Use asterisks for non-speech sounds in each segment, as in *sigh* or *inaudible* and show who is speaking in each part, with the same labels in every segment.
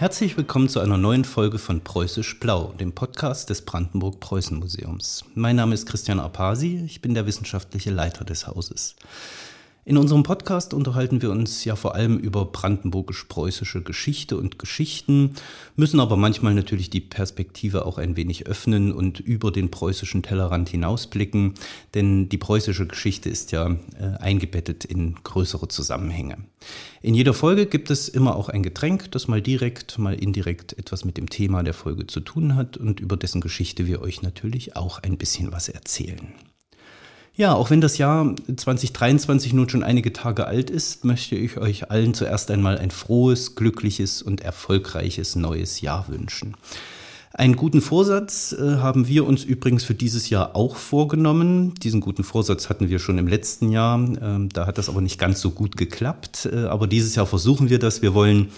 Speaker 1: Herzlich willkommen zu einer neuen Folge von Preußisch Blau, dem Podcast des Brandenburg-Preußen-Museums. Mein Name ist Christian Apasi, ich bin der wissenschaftliche Leiter des Hauses. In unserem Podcast unterhalten wir uns ja vor allem über brandenburgisch-preußische Geschichte und Geschichten, müssen aber manchmal natürlich die Perspektive auch ein wenig öffnen und über den preußischen Tellerrand hinausblicken, denn die preußische Geschichte ist ja äh, eingebettet in größere Zusammenhänge. In jeder Folge gibt es immer auch ein Getränk, das mal direkt, mal indirekt etwas mit dem Thema der Folge zu tun hat und über dessen Geschichte wir euch natürlich auch ein bisschen was erzählen. Ja, auch wenn das Jahr 2023 nun schon einige Tage alt ist, möchte ich euch allen zuerst einmal ein frohes, glückliches und erfolgreiches neues Jahr wünschen. Einen guten Vorsatz äh, haben wir uns übrigens für dieses Jahr auch vorgenommen. Diesen guten Vorsatz hatten wir schon im letzten Jahr. Ähm, da hat das aber nicht ganz so gut geklappt. Äh, aber dieses Jahr versuchen wir das. Wir wollen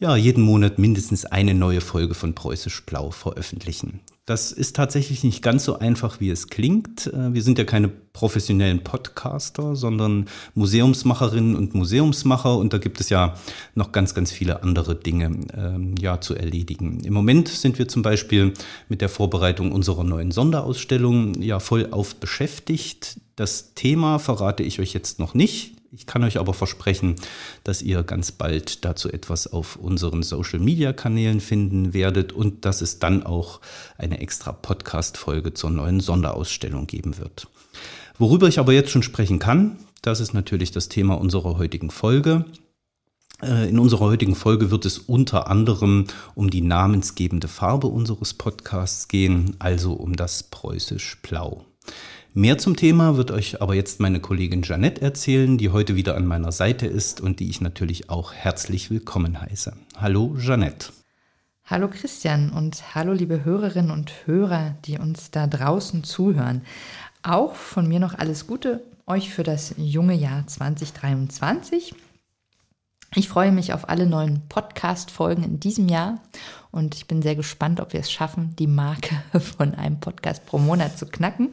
Speaker 1: ja jeden Monat mindestens eine neue Folge von Preußisch Blau veröffentlichen. Das ist tatsächlich nicht ganz so einfach, wie es klingt. Äh, wir sind ja keine professionellen Podcaster, sondern Museumsmacherinnen und Museumsmacher und da gibt es ja noch ganz, ganz viele andere Dinge ähm, ja, zu erledigen. Im Moment sind wir zum Beispiel mit der Vorbereitung unserer neuen Sonderausstellung ja voll auf beschäftigt. Das Thema verrate ich euch jetzt noch nicht. Ich kann euch aber versprechen, dass ihr ganz bald dazu etwas auf unseren Social-Media-Kanälen finden werdet und dass es dann auch eine extra Podcast-Folge zur neuen Sonderausstellung geben wird. Worüber ich aber jetzt schon sprechen kann, das ist natürlich das Thema unserer heutigen Folge. Äh, in unserer heutigen Folge wird es unter anderem um die namensgebende Farbe unseres Podcasts gehen, also um das preußisch Blau. Mehr zum Thema wird euch aber jetzt meine Kollegin Janette erzählen, die heute wieder an meiner Seite ist und die ich natürlich auch herzlich willkommen heiße. Hallo Janette.
Speaker 2: Hallo Christian und hallo liebe Hörerinnen und Hörer, die uns da draußen zuhören. Auch von mir noch alles Gute euch für das junge Jahr 2023. Ich freue mich auf alle neuen Podcast-Folgen in diesem Jahr und ich bin sehr gespannt, ob wir es schaffen, die Marke *laughs* von einem Podcast pro Monat zu knacken.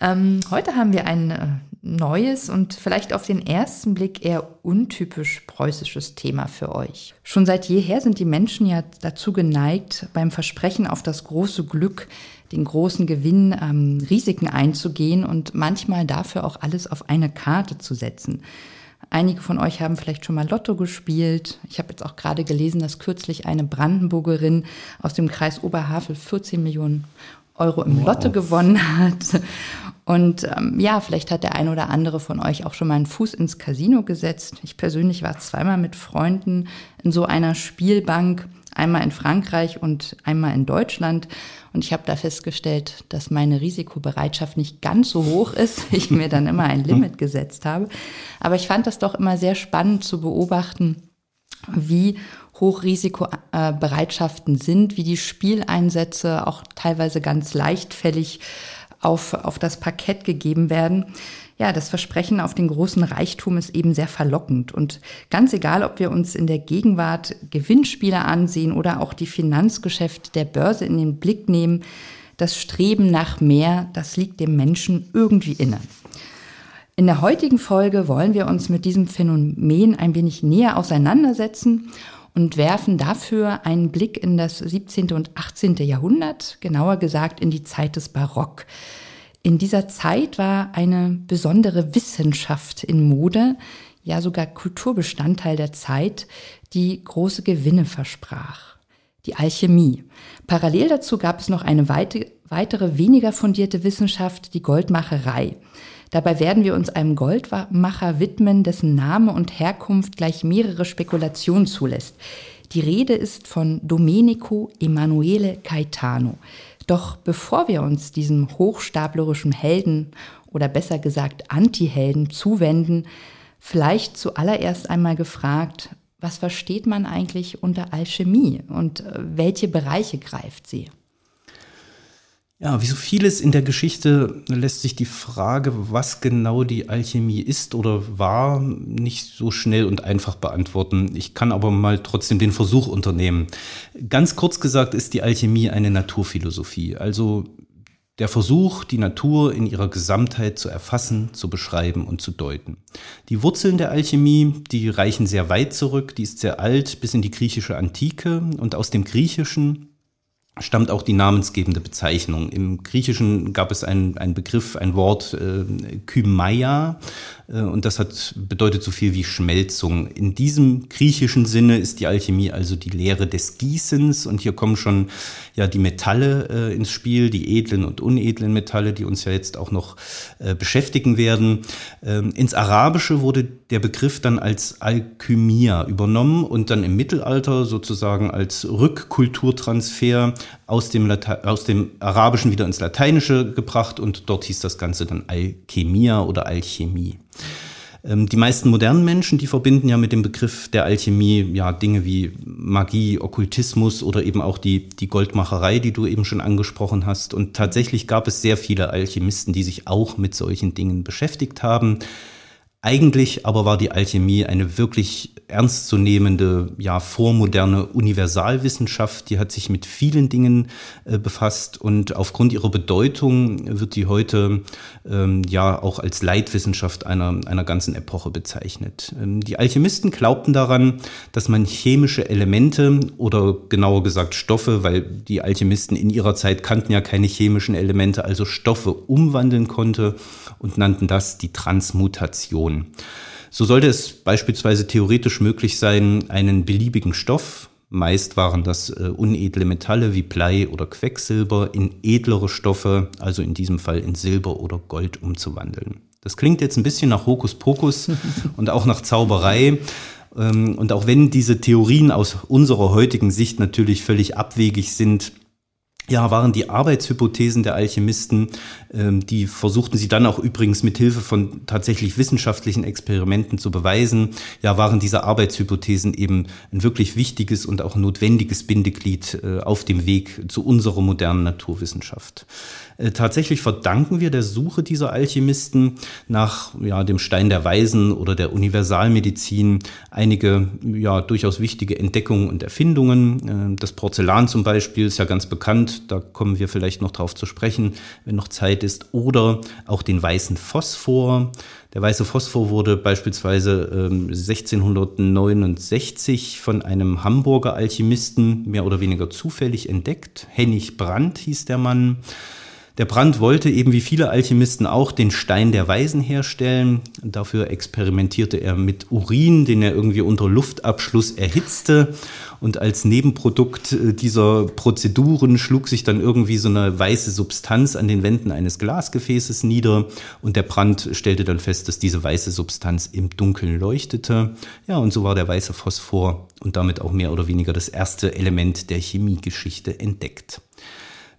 Speaker 2: Ähm, heute haben wir ein äh, neues und vielleicht auf den ersten Blick eher untypisch preußisches Thema für euch. Schon seit jeher sind die Menschen ja dazu geneigt, beim Versprechen auf das große Glück, den großen Gewinn, ähm, Risiken einzugehen und manchmal dafür auch alles auf eine Karte zu setzen. Einige von euch haben vielleicht schon mal Lotto gespielt. Ich habe jetzt auch gerade gelesen, dass kürzlich eine Brandenburgerin aus dem Kreis Oberhavel 14 Millionen Euro im wow. Lotto gewonnen hat. Und ähm, ja, vielleicht hat der ein oder andere von euch auch schon mal einen Fuß ins Casino gesetzt. Ich persönlich war zweimal mit Freunden in so einer Spielbank, einmal in Frankreich und einmal in Deutschland. Und ich habe da festgestellt, dass meine Risikobereitschaft nicht ganz so hoch ist. *laughs* Ich mir dann immer ein Limit *laughs* gesetzt habe. Aber ich fand das doch immer sehr spannend zu beobachten, wie Hochrisikobereitschaften sind, wie die Spieleinsätze auch teilweise ganz leichtfällig auf, auf das Parkett gegeben werden. Ja, das Versprechen auf den großen Reichtum ist eben sehr verlockend. Und ganz egal, ob wir uns in der Gegenwart Gewinnspiele ansehen oder auch die Finanzgeschäfte der Börse in den Blick nehmen, das Streben nach mehr, das liegt dem Menschen irgendwie inne. In der heutigen Folge wollen wir uns mit diesem Phänomen ein wenig näher auseinandersetzen und werfen dafür einen Blick in das 17. und 18. Jahrhundert, genauer gesagt in die Zeit des Barock. In dieser Zeit war eine besondere Wissenschaft in Mode, ja sogar Kulturbestandteil der Zeit, die große Gewinne versprach. Die Alchemie. Parallel dazu gab es noch eine weitere, weniger fundierte Wissenschaft, die Goldmacherei. Dabei werden wir uns einem Goldmacher widmen, dessen Name und Herkunft gleich mehrere Spekulationen zulässt. Die Rede ist von Domenico Emanuele Caetano. Doch bevor wir uns diesem hochstaplerischen Helden oder besser gesagt Anti-Helden zuwenden, vielleicht zuallererst einmal gefragt, was versteht man eigentlich unter Alchemie und äh, welche Bereiche greift sie?
Speaker 1: Ja, wie so vieles in der Geschichte lässt sich die Frage, was genau die Alchemie ist oder war, nicht so schnell und einfach beantworten. Ich kann aber mal trotzdem den Versuch unternehmen. Ganz kurz gesagt ist die Alchemie eine Naturphilosophie, also der Versuch, die Natur in ihrer Gesamtheit zu erfassen, zu beschreiben und zu deuten. Die Wurzeln der Alchemie, die reichen sehr weit zurück, die ist sehr alt, bis in die griechische Antike und aus dem Griechischen stammt auch die namensgebende Bezeichnung. Im Griechischen gab es einen, Begriff, ein Wort, äh, Kymaia, äh, und das hat bedeutet so viel wie Schmelzung. In diesem griechischen Sinne ist die Alchemie also die Lehre des Gießens und hier kommen schon ja die Metalle äh, ins Spiel, die edlen und unedlen Metalle, die uns ja jetzt auch noch äh, beschäftigen werden. Ähm, ins Arabische wurde der Begriff dann als Alchymia übernommen und dann im Mittelalter sozusagen als Rückkulturtransfer aus dem, Late aus dem Arabischen wieder ins Lateinische gebracht und dort hieß das Ganze dann Alchemia oder Alchemie. Ähm, die meisten modernen Menschen, die verbinden ja mit dem Begriff der Alchemie ja Dinge wie Magie, Okkultismus oder eben auch die, die Goldmacherei, die du eben schon angesprochen hast. Und tatsächlich gab es sehr viele Alchemisten, die sich auch mit solchen Dingen beschäftigt haben. Eigentlich aber war die Alchemie eine wirklich ernstzunehmende, ja, vormoderne Universalwissenschaft. Die hat sich mit vielen Dingen äh, befasst und aufgrund ihrer Bedeutung wird die heute ähm, ja auch als Leitwissenschaft einer, einer ganzen Epoche bezeichnet. Ähm, die Alchemisten glaubten daran, dass man chemische Elemente oder genauer gesagt Stoffe, weil die Alchemisten in ihrer Zeit kannten ja keine chemischen Elemente, also Stoffe umwandeln konnte und nannten das die Transmutation. So sollte es beispielsweise theoretisch möglich sein, einen beliebigen Stoff, meist waren das äh, unedle Metalle wie Blei oder Quecksilber, in edlere Stoffe, also in diesem Fall in Silber oder Gold umzuwandeln. Das klingt jetzt ein bisschen nach Hokuspokus *laughs* und auch nach Zauberei. Ähm, und auch wenn diese Theorien aus unserer heutigen Sicht natürlich völlig abwegig sind, ja, waren die Arbeitshypothesen der Alchemisten, ähm, die versuchten sie dann auch übrigens mit Hilfe von tatsächlich wissenschaftlichen Experimenten zu beweisen, ja, waren diese Arbeitshypothesen eben ein wirklich wichtiges und auch notwendiges Bindeglied äh, auf dem Weg zu unserer modernen Naturwissenschaft. Äh, tatsächlich verdanken wir der Suche dieser Alchemisten nach ja, dem Stein der Weisen oder der Universalmedizin einige ja, durchaus wichtige Entdeckungen und Erfindungen. Äh, das Porzellan zum Beispiel ist ja ganz bekannt, da kommen wir vielleicht noch drauf zu sprechen, wenn noch Zeit ist. Oder auch den weißen Phosphor. Der weiße Phosphor wurde beispielsweise ähm, 1669 von einem Hamburger Alchemisten mehr oder weniger zufällig entdeckt. Hennig Brandt hieß der Mann. Der Brand wollte eben wie viele Alchemisten auch den Stein der Weisen herstellen. Dafür experimentierte er mit Urin, den er irgendwie unter Luftabschluss erhitzte. Und als Nebenprodukt äh, dieser Prozeduren schlug sich dann irgendwie so eine weiße Substanz an den Wänden eines Glasgefäßes nieder. Und der Brand stellte dann fest, dass diese weiße Substanz im Dunkeln leuchtete. Ja, und so war der weiße Phosphor und damit auch mehr oder weniger das erste Element der Chemiegeschichte entdeckt.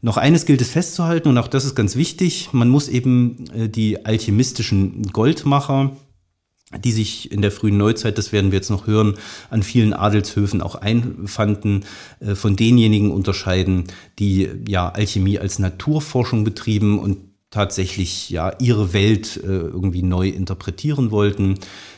Speaker 1: Noch eines gilt es festzuhalten, und auch das ist ganz wichtig, man muss eben äh, die alchemistischen Goldmacher, die sich in der frühen Neuzeit, das werden wir jetzt noch hören, an vielen Adelshöfen auch einfanden, äh, von denjenigen unterscheiden, die ja Alchemie als Naturforschung betrieben und tatsächlich ja ihre Welt äh, irgendwie neu interpretieren wollten.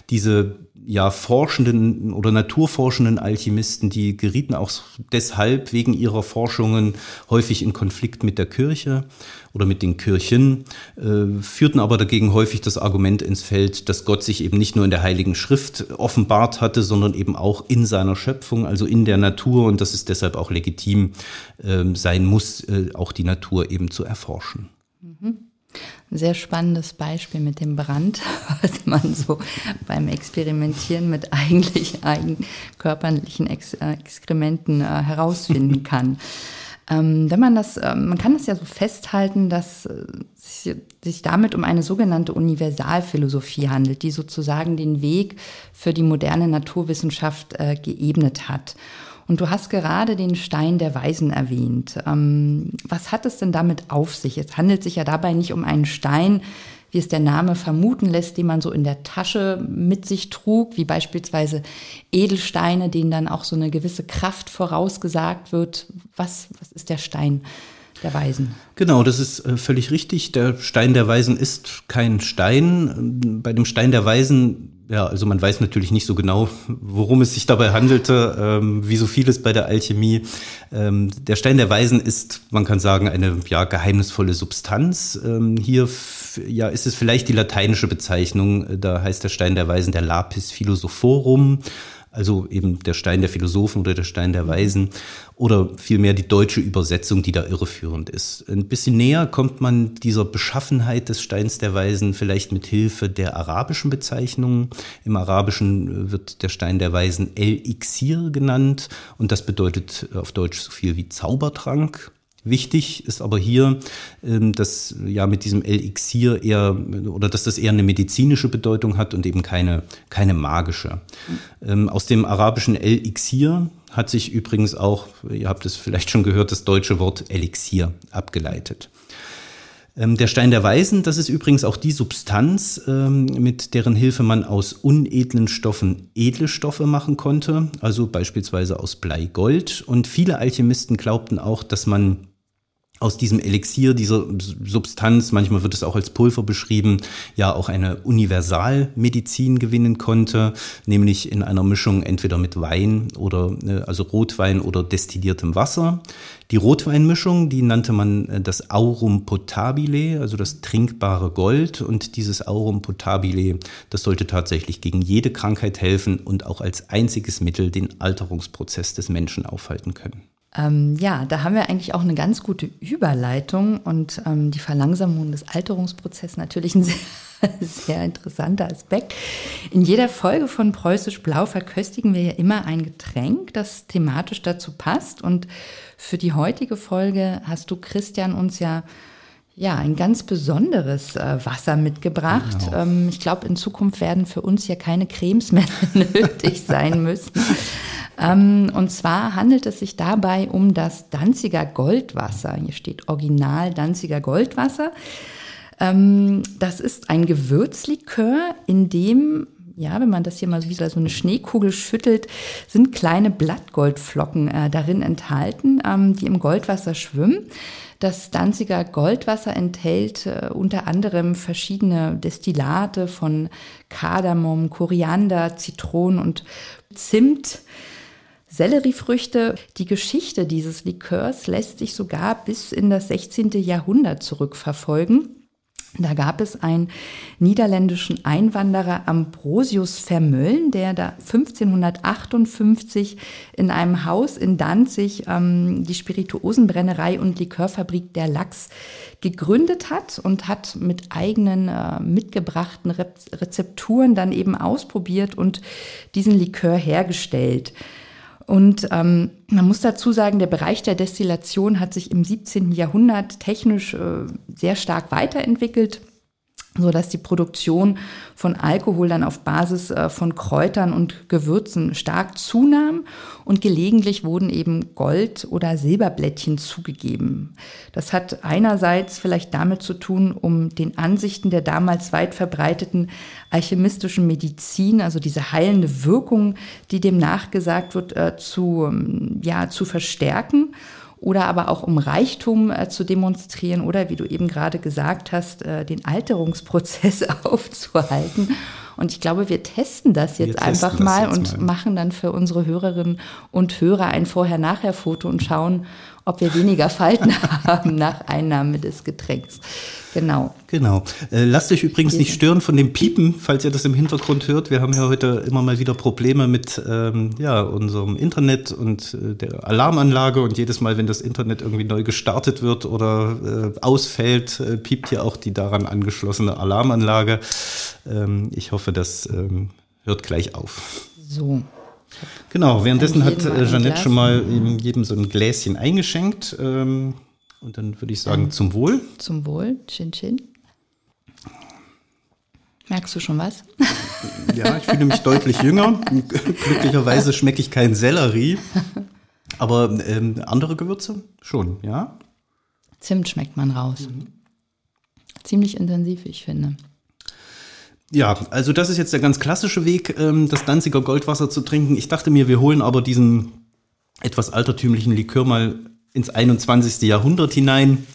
Speaker 1: Diese ja, forschenden oder naturforschenden Alchemisten, die gerieten auch deshalb wegen ihrer Forschungen häufig in Konflikt mit der Kirche oder mit den Kirchen, äh, führten aber dagegen häufig das Argument ins Feld, dass Gott sich eben nicht nur in der Heiligen Schrift offenbart hatte, sondern eben auch in seiner Schöpfung, also in der Natur und dass es deshalb auch legitim äh, sein muss, äh, auch die Natur eben zu erforschen.
Speaker 2: Mhm ein sehr spannendes Beispiel mit dem Brand, *laughs* was man so beim Experimentieren mit eigentlich eigenkörperlichen Ex äh, Exkrementen äh, herausfinden *laughs* kann. Ähm, wenn man das, äh, man kann das ja so festhalten, dass äh, sich damit um eine sogenannte Universalphilosophie handelt, die sozusagen den Weg für die moderne Naturwissenschaft äh, geebnet hat. Und du hast gerade den Stein der Weisen erwähnt. Ähm, was hat es denn damit auf sich? Es handelt sich ja dabei nicht um einen Stein, wie es der Name vermuten lässt, den man so in der Tasche mit sich trug, wie beispielsweise Edelsteine, denen dann auch so eine gewisse Kraft vorausgesagt wird. Was, was ist der Stein? der Weisen.
Speaker 1: Genau, das ist äh, völlig richtig. Der Stein der Weisen ist kein Stein. Bei dem Stein der Weisen ja, also man weiß natürlich nicht so genau, worum es sich dabei handelte, ähm, wie so vieles bei der Alchemie. Ähm, der Stein der Weisen ist, man kann sagen, eine ja, geheimnisvolle Substanz. Ähm, hier ja, ist es vielleicht die lateinische Bezeichnung, da heißt der Stein der Weisen der Lapis Philosophorum also eben der Stein der Philosophen oder der Stein der Weisen oder vielmehr die deutsche Übersetzung, die da irreführend ist. Ein bisschen näher kommt man dieser Beschaffenheit des Steins der Weisen vielleicht mit Hilfe der arabischen Bezeichnungen. Im Arabischen wird der Stein der Weisen El-Ixir genannt und das bedeutet auf Deutsch so viel wie Zaubertrank. Wichtig ist aber hier, ähm, dass ja mit diesem Elixir eher oder dass das eher eine medizinische Bedeutung hat und eben keine, keine magische. Mhm. Aus dem arabischen Elixir hat sich übrigens auch, ihr habt es vielleicht schon gehört, das deutsche Wort Elixier abgeleitet. Ähm, der Stein der Weisen, das ist übrigens auch die Substanz, mit deren Hilfe man aus unedlen Stoffen edle Stoffe machen konnte, also beispielsweise aus Blei Gold. Und viele Alchemisten glaubten auch, dass man aus diesem Elixier, dieser Substanz, manchmal wird es auch als Pulver beschrieben, ja auch eine Universalmedizin gewinnen konnte, nämlich in einer Mischung entweder mit Wein oder äh, also Rotwein oder destilliertem Wasser. Die Rotweinmischung, die nannte man äh, das Aurum potabile, also das trinkbare Gold. Und dieses Aurum potabile, das sollte tatsächlich gegen jede Krankheit helfen und auch als einziges Mittel den Alterungsprozess des Menschen aufhalten können.
Speaker 2: Ähm, ja, da haben wir eigentlich auch eine ganz gute Überleitung und ähm, die Verlangsamung des Alterungsprozesses natürlich ein *laughs* sehr, sehr interessanter Aspekt. In jeder Folge von Preußisch Blau verköstigen wir ja immer ein Getränk, das thematisch dazu passt. Und für die heutige Folge hast du, Christian, uns ja ja, ein ganz besonderes äh, Wasser mitgebracht. Genau. Ähm, ich glaube, in Zukunft werden für uns ja keine Cremes mehr *laughs* nötig sein müssen. Ähm, und zwar handelt es sich dabei um das Danziger Goldwasser. Hier steht Original Danziger Goldwasser. Ähm, das ist ein Gewürzlikör, in dem ja, wenn man das hier mal wie so eine Schneekugel schüttelt, sind kleine Blattgoldflocken äh, darin enthalten, ähm, die im Goldwasser schwimmen. Das Danziger Goldwasser enthält äh, unter anderem verschiedene Destillate von Kardamom, Koriander, Zitronen und Zimt. Selleriefrüchte. Die Geschichte dieses Likörs lässt sich sogar bis in das 16. Jahrhundert zurückverfolgen. Da gab es einen niederländischen Einwanderer Ambrosius Vermölln, der da 1558 in einem Haus in Danzig ähm, die Spirituosenbrennerei und Likörfabrik der Lachs gegründet hat und hat mit eigenen äh, mitgebrachten Rezepturen dann eben ausprobiert und diesen Likör hergestellt. Und ähm, man muss dazu sagen, der Bereich der Destillation hat sich im 17. Jahrhundert technisch äh, sehr stark weiterentwickelt so dass die Produktion von Alkohol dann auf Basis äh, von Kräutern und Gewürzen stark zunahm und gelegentlich wurden eben Gold- oder Silberblättchen zugegeben. Das hat einerseits vielleicht damit zu tun, um den Ansichten der damals weit verbreiteten alchemistischen Medizin, also diese heilende Wirkung, die dem nachgesagt wird, äh, zu, ähm, ja, zu verstärken oder aber auch um Reichtum äh, zu demonstrieren oder wie du eben gerade gesagt hast, äh, den Alterungsprozess *laughs* aufzuhalten. Und ich glaube, wir testen das jetzt testen einfach mal jetzt und mal. machen dann für unsere Hörerinnen und Hörer ein Vorher-Nachher-Foto und schauen, ob wir weniger Falten *laughs* haben nach Einnahme des Getränks. Genau.
Speaker 1: Genau. Äh, lasst euch übrigens nicht stören von dem Piepen, falls ihr das im Hintergrund hört. Wir haben ja heute immer mal wieder Probleme mit ähm, ja, unserem Internet und äh, der Alarmanlage. Und jedes Mal, wenn das Internet irgendwie neu gestartet wird oder äh, ausfällt, äh, piept hier auch die daran angeschlossene Alarmanlage. Ähm, ich hoffe, das ähm, hört gleich auf.
Speaker 2: So.
Speaker 1: Genau, währenddessen hat Jeanette schon mal jedem so ein Gläschen eingeschenkt. Ähm, und dann würde ich sagen, zum Wohl.
Speaker 2: Zum Wohl, Chin Chin. Merkst du schon was?
Speaker 1: Ja, ich fühle mich deutlich jünger. Glücklicherweise schmecke ich keinen Sellerie. Aber ähm, andere Gewürze schon, ja?
Speaker 2: Zimt schmeckt man raus. Mhm. Ziemlich intensiv, ich finde.
Speaker 1: Ja, also das ist jetzt der ganz klassische Weg, ähm, das Danziger Goldwasser zu trinken. Ich dachte mir, wir holen aber diesen etwas altertümlichen Likör mal ins 21. Jahrhundert hinein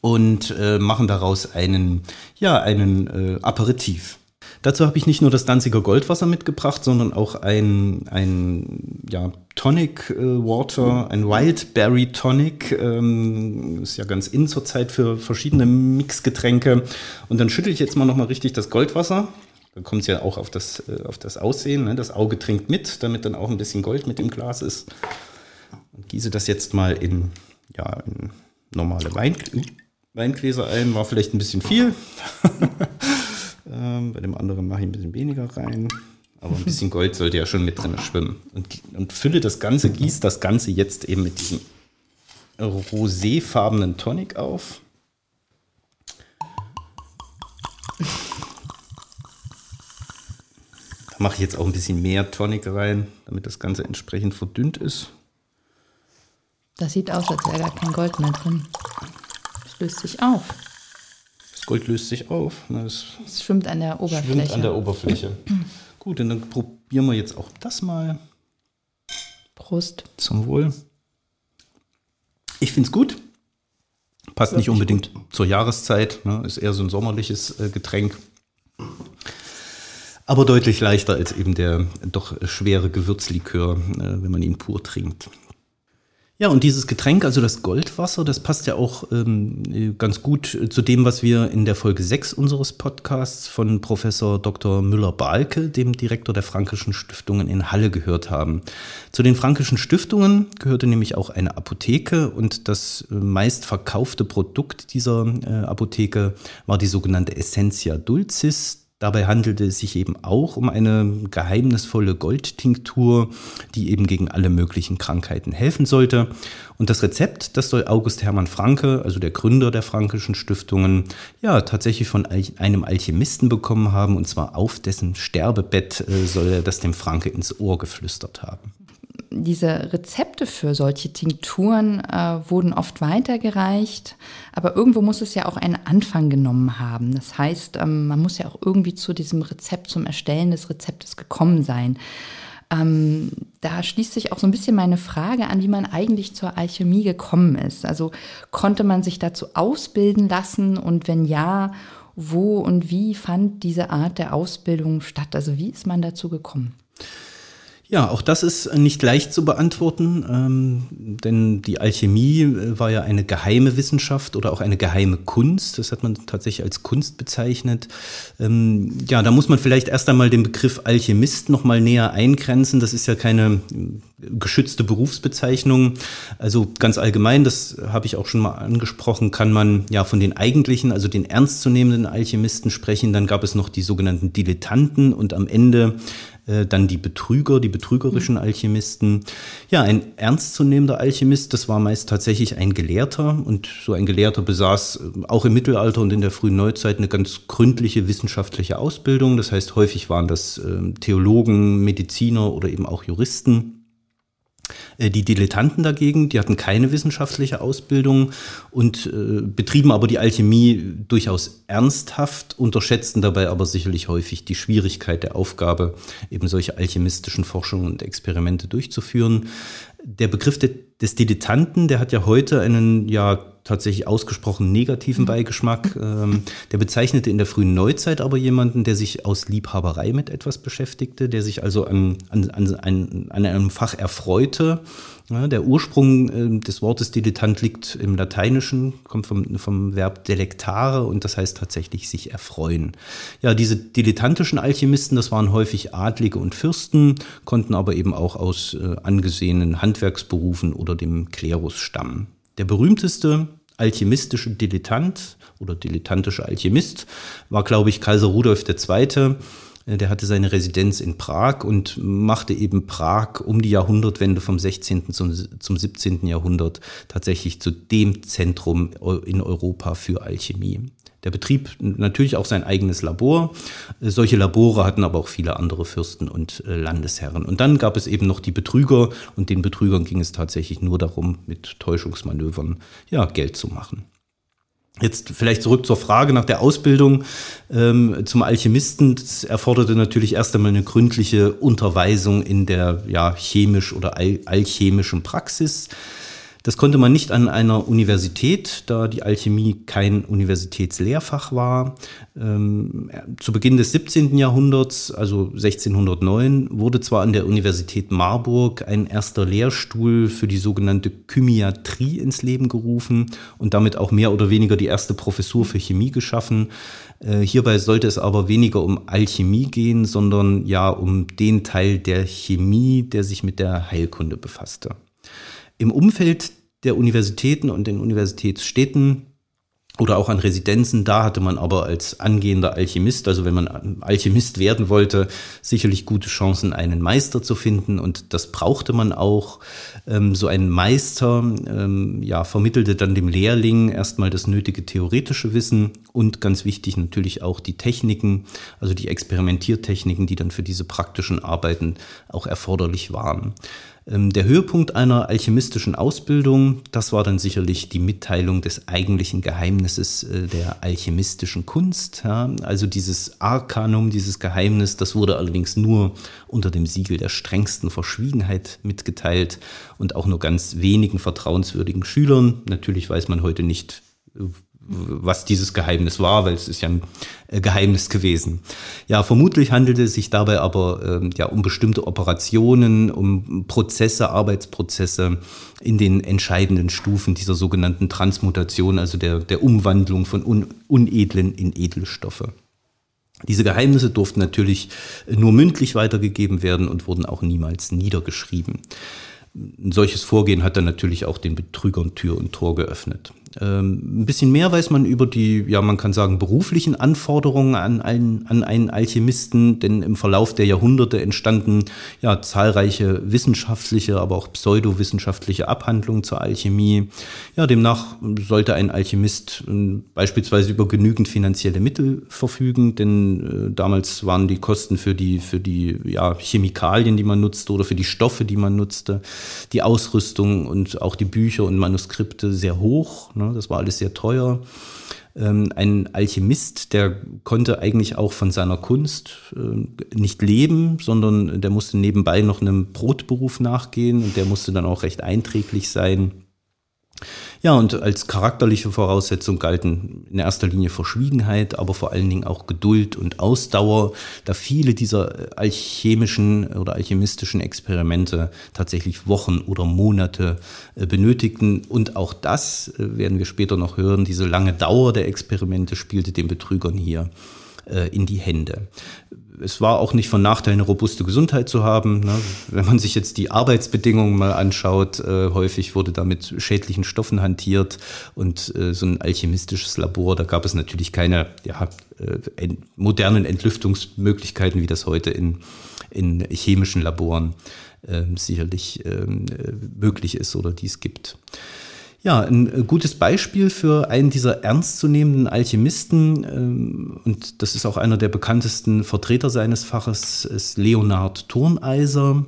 Speaker 1: und äh, machen daraus einen, ja, einen äh, Aperitif. Dazu habe ich nicht nur das Danziger Goldwasser mitgebracht, sondern auch ein, ein ja, Tonic äh, Water, ein Wildberry Tonic. Ähm, ist ja ganz in zur Zeit für verschiedene Mixgetränke. Und dann schüttel ich jetzt mal nochmal richtig das Goldwasser. Da kommt es ja auch auf das, äh, auf das Aussehen. Ne? Das Auge trinkt mit, damit dann auch ein bisschen Gold mit im Glas ist. Und gieße das jetzt mal in, ja, in normale Wein, Weingläser ein. War vielleicht ein bisschen viel. *laughs* ähm, bei dem anderen mache ich ein bisschen weniger rein. Aber ein bisschen Gold sollte ja schon mit drin schwimmen. Und, und fülle das Ganze, gieße das Ganze jetzt eben mit diesem roséfarbenen Tonic auf. Da mache ich jetzt auch ein bisschen mehr Tonic rein, damit das Ganze entsprechend verdünnt ist.
Speaker 2: Das sieht aus, als wäre gar kein Gold mehr drin. Es löst sich auf.
Speaker 1: Das Gold löst sich auf.
Speaker 2: Es schwimmt an der Oberfläche.
Speaker 1: Schwimmt an der Oberfläche. *clears throat* Gut, und dann probieren wir jetzt auch das mal.
Speaker 2: Prost.
Speaker 1: Zum Wohl. Ich finde es gut. Passt nicht unbedingt gut. zur Jahreszeit. Ne? Ist eher so ein sommerliches äh, Getränk. Aber deutlich leichter als eben der doch schwere Gewürzlikör, äh, wenn man ihn pur trinkt. Ja, und dieses Getränk, also das Goldwasser, das passt ja auch ähm, ganz gut zu dem, was wir in der Folge 6 unseres Podcasts von Professor Dr. Müller-Balke, dem Direktor der Frankischen Stiftungen in Halle, gehört haben. Zu den Frankischen Stiftungen gehörte nämlich auch eine Apotheke und das äh, meistverkaufte Produkt dieser äh, Apotheke war die sogenannte Essentia Dulcis. Dabei handelte es sich eben auch um eine geheimnisvolle Goldtinktur, die eben gegen alle möglichen Krankheiten helfen sollte. Und das Rezept, das soll August Hermann Franke, also der Gründer der Frankischen Stiftungen, ja tatsächlich von einem Alchemisten bekommen haben. Und zwar auf dessen Sterbebett äh, soll er das dem Franke ins Ohr geflüstert haben
Speaker 2: diese Rezepte für solche Tinkturen äh, wurden oft weitergereicht, aber irgendwo muss es ja auch einen Anfang genommen haben. Das heißt, ähm, man muss ja auch irgendwie zu diesem Rezept, zum Erstellen des Rezeptes gekommen sein. Ähm, da schließt sich auch so ein bisschen meine Frage an, wie man eigentlich zur Alchemie gekommen ist. Also konnte man sich dazu ausbilden lassen und wenn ja, wo und wie fand diese Art der Ausbildung statt? Also wie ist man dazu gekommen?
Speaker 1: Ja, auch das ist nicht leicht zu beantworten, ähm, denn die Alchemie äh, war ja eine geheime Wissenschaft oder auch eine geheime Kunst. Das hat man tatsächlich als Kunst bezeichnet. Ähm, ja, da muss man vielleicht erst einmal den Begriff Alchemist noch mal näher eingrenzen. Das ist ja keine äh, geschützte Berufsbezeichnung. Also ganz allgemein, das habe ich auch schon mal angesprochen, kann man ja von den eigentlichen, also den ernstzunehmenden Alchemisten sprechen. Dann gab es noch die sogenannten Dilettanten und am Ende äh, dann die Betrüger, die betrügerischen Alchemisten. Ja, ein ernstzunehmender Alchemist, das war meist tatsächlich ein Gelehrter und so ein Gelehrter besaß äh, auch im Mittelalter und in der frühen Neuzeit eine ganz gründliche wissenschaftliche Ausbildung. Das heißt, häufig waren das äh, Theologen, Mediziner oder eben auch Juristen. Äh, die Dilettanten dagegen, die hatten keine wissenschaftliche Ausbildung und äh, betrieben aber die Alchemie durchaus ernsthaft, unterschätzten dabei aber sicherlich häufig die Schwierigkeit der Aufgabe, eben solche alchemistischen Forschungen und Experimente durchzuführen. Der Begriff des Dilettanten, der hat ja heute einen ja tatsächlich ausgesprochen negativen mhm. Beigeschmack. Ähm, der bezeichnete in der frühen Neuzeit aber jemanden, der sich aus Liebhaberei mit etwas beschäftigte, der sich also an, an, an, an einem Fach erfreute. Ja, der Ursprung äh, des Wortes Dilettant liegt im Lateinischen, kommt vom, vom Verb delectare und das heißt tatsächlich sich erfreuen. Ja, diese dilettantischen Alchemisten, das waren häufig Adlige und Fürsten, konnten aber eben auch aus äh, angesehenen Handwerksberufen oder dem Klerus stammen. Der berühmteste alchemistische Dilettant oder dilettantische Alchemist war, glaube ich, Kaiser Rudolf II. Der hatte seine Residenz in Prag und machte eben Prag um die Jahrhundertwende vom 16. zum, zum 17. Jahrhundert tatsächlich zu dem Zentrum in Europa für Alchemie. Der betrieb natürlich auch sein eigenes Labor. Solche Labore hatten aber auch viele andere Fürsten und äh, Landesherren. Und dann gab es eben noch die Betrüger und den Betrügern ging es tatsächlich nur darum, mit Täuschungsmanövern ja, Geld zu machen. Jetzt vielleicht zurück zur Frage nach der Ausbildung ähm, zum Alchemisten. Das erforderte natürlich erst einmal eine gründliche Unterweisung in der ja, chemisch oder al alchemischen Praxis. Das konnte man nicht an einer Universität, da die Alchemie kein Universitätslehrfach war. Ähm, zu Beginn des 17. Jahrhunderts, also 1609, wurde zwar an der Universität Marburg ein erster Lehrstuhl für die sogenannte Chymiatrie ins Leben gerufen und damit auch mehr oder weniger die erste Professur für Chemie geschaffen. Äh, hierbei sollte es aber weniger um Alchemie gehen, sondern ja um den Teil der Chemie, der sich mit der Heilkunde befasste. Im Umfeld der Universitäten und den Universitätsstädten oder auch an Residenzen. Da hatte man aber als angehender Alchemist, also wenn man Alchemist werden wollte, sicherlich gute Chancen, einen Meister zu finden. Und das brauchte man auch. Ähm, so ein Meister ähm, ja, vermittelte dann dem Lehrling erstmal das nötige theoretische Wissen und ganz wichtig natürlich auch die Techniken, also die Experimentiertechniken, die dann für diese praktischen Arbeiten auch erforderlich waren. Ähm, der Höhepunkt einer alchemistischen Ausbildung, das war dann sicherlich die Mitteilung des eigentlichen Geheimnisses äh, der alchemistischen Kunst. Also dieses Arkanum, dieses Geheimnis, das wurde allerdings nur unter dem Siegel der strengsten Verschwiegenheit mitgeteilt und auch nur ganz wenigen vertrauenswürdigen Schülern. Natürlich weiß man heute nicht, was dieses Geheimnis war, weil es ist ja ein äh, Geheimnis gewesen. Ja, vermutlich handelte es sich dabei aber ähm, ja um bestimmte Operationen, um Prozesse, Arbeitsprozesse in den entscheidenden Stufen dieser sogenannten Transmutation, also der, der Umwandlung von un, unedlen in edle Stoffe. Diese Geheimnisse durften natürlich nur mündlich weitergegeben werden und wurden auch niemals niedergeschrieben. Ein solches Vorgehen hat dann natürlich auch den Betrügern Tür und Tor geöffnet. Ähm, ein bisschen mehr weiß man über die, ja, man kann sagen, beruflichen Anforderungen an einen, an einen Alchemisten, denn im Verlauf der Jahrhunderte entstanden ja zahlreiche wissenschaftliche, aber auch pseudowissenschaftliche Abhandlungen zur Alchemie. Ja, demnach sollte ein Alchemist äh, beispielsweise über genügend finanzielle Mittel verfügen, denn äh, damals waren die Kosten für die, für die ja, Chemikalien, die man nutzte oder für die Stoffe, die man nutzte, die Ausrüstung und auch die Bücher und Manuskripte sehr hoch. Ne? Ne? Das war alles sehr teuer. Ähm, ein Alchemist, der konnte eigentlich auch von seiner Kunst äh, nicht leben, sondern der musste nebenbei noch einem Brotberuf nachgehen und der musste dann auch recht einträglich sein. Ja, und als charakterliche Voraussetzung galten in erster Linie Verschwiegenheit, aber vor allen Dingen auch Geduld und Ausdauer, da viele dieser alchemischen oder alchemistischen Experimente tatsächlich Wochen oder Monate äh, benötigten. Und auch das äh, werden wir später noch hören, diese lange Dauer der Experimente spielte den Betrügern hier äh, in die Hände es war auch nicht von Nachteil, eine robuste Gesundheit zu haben. Ne? Wenn man sich jetzt die Arbeitsbedingungen mal anschaut, äh, häufig wurde da mit schädlichen Stoffen hantiert und äh, so ein alchemistisches Labor, da gab es natürlich keine ja, äh, modernen Entlüftungsmöglichkeiten, wie das heute in, in chemischen Laboren ähm, sicherlich ähm, äh, möglich ist oder dies gibt. Ja, ein äh, gutes Beispiel für einen dieser ernstzunehmenden Alchemisten, ähm, und das ist auch einer der bekanntesten Vertreter seines Faches, ist Leonhard Thurneiser.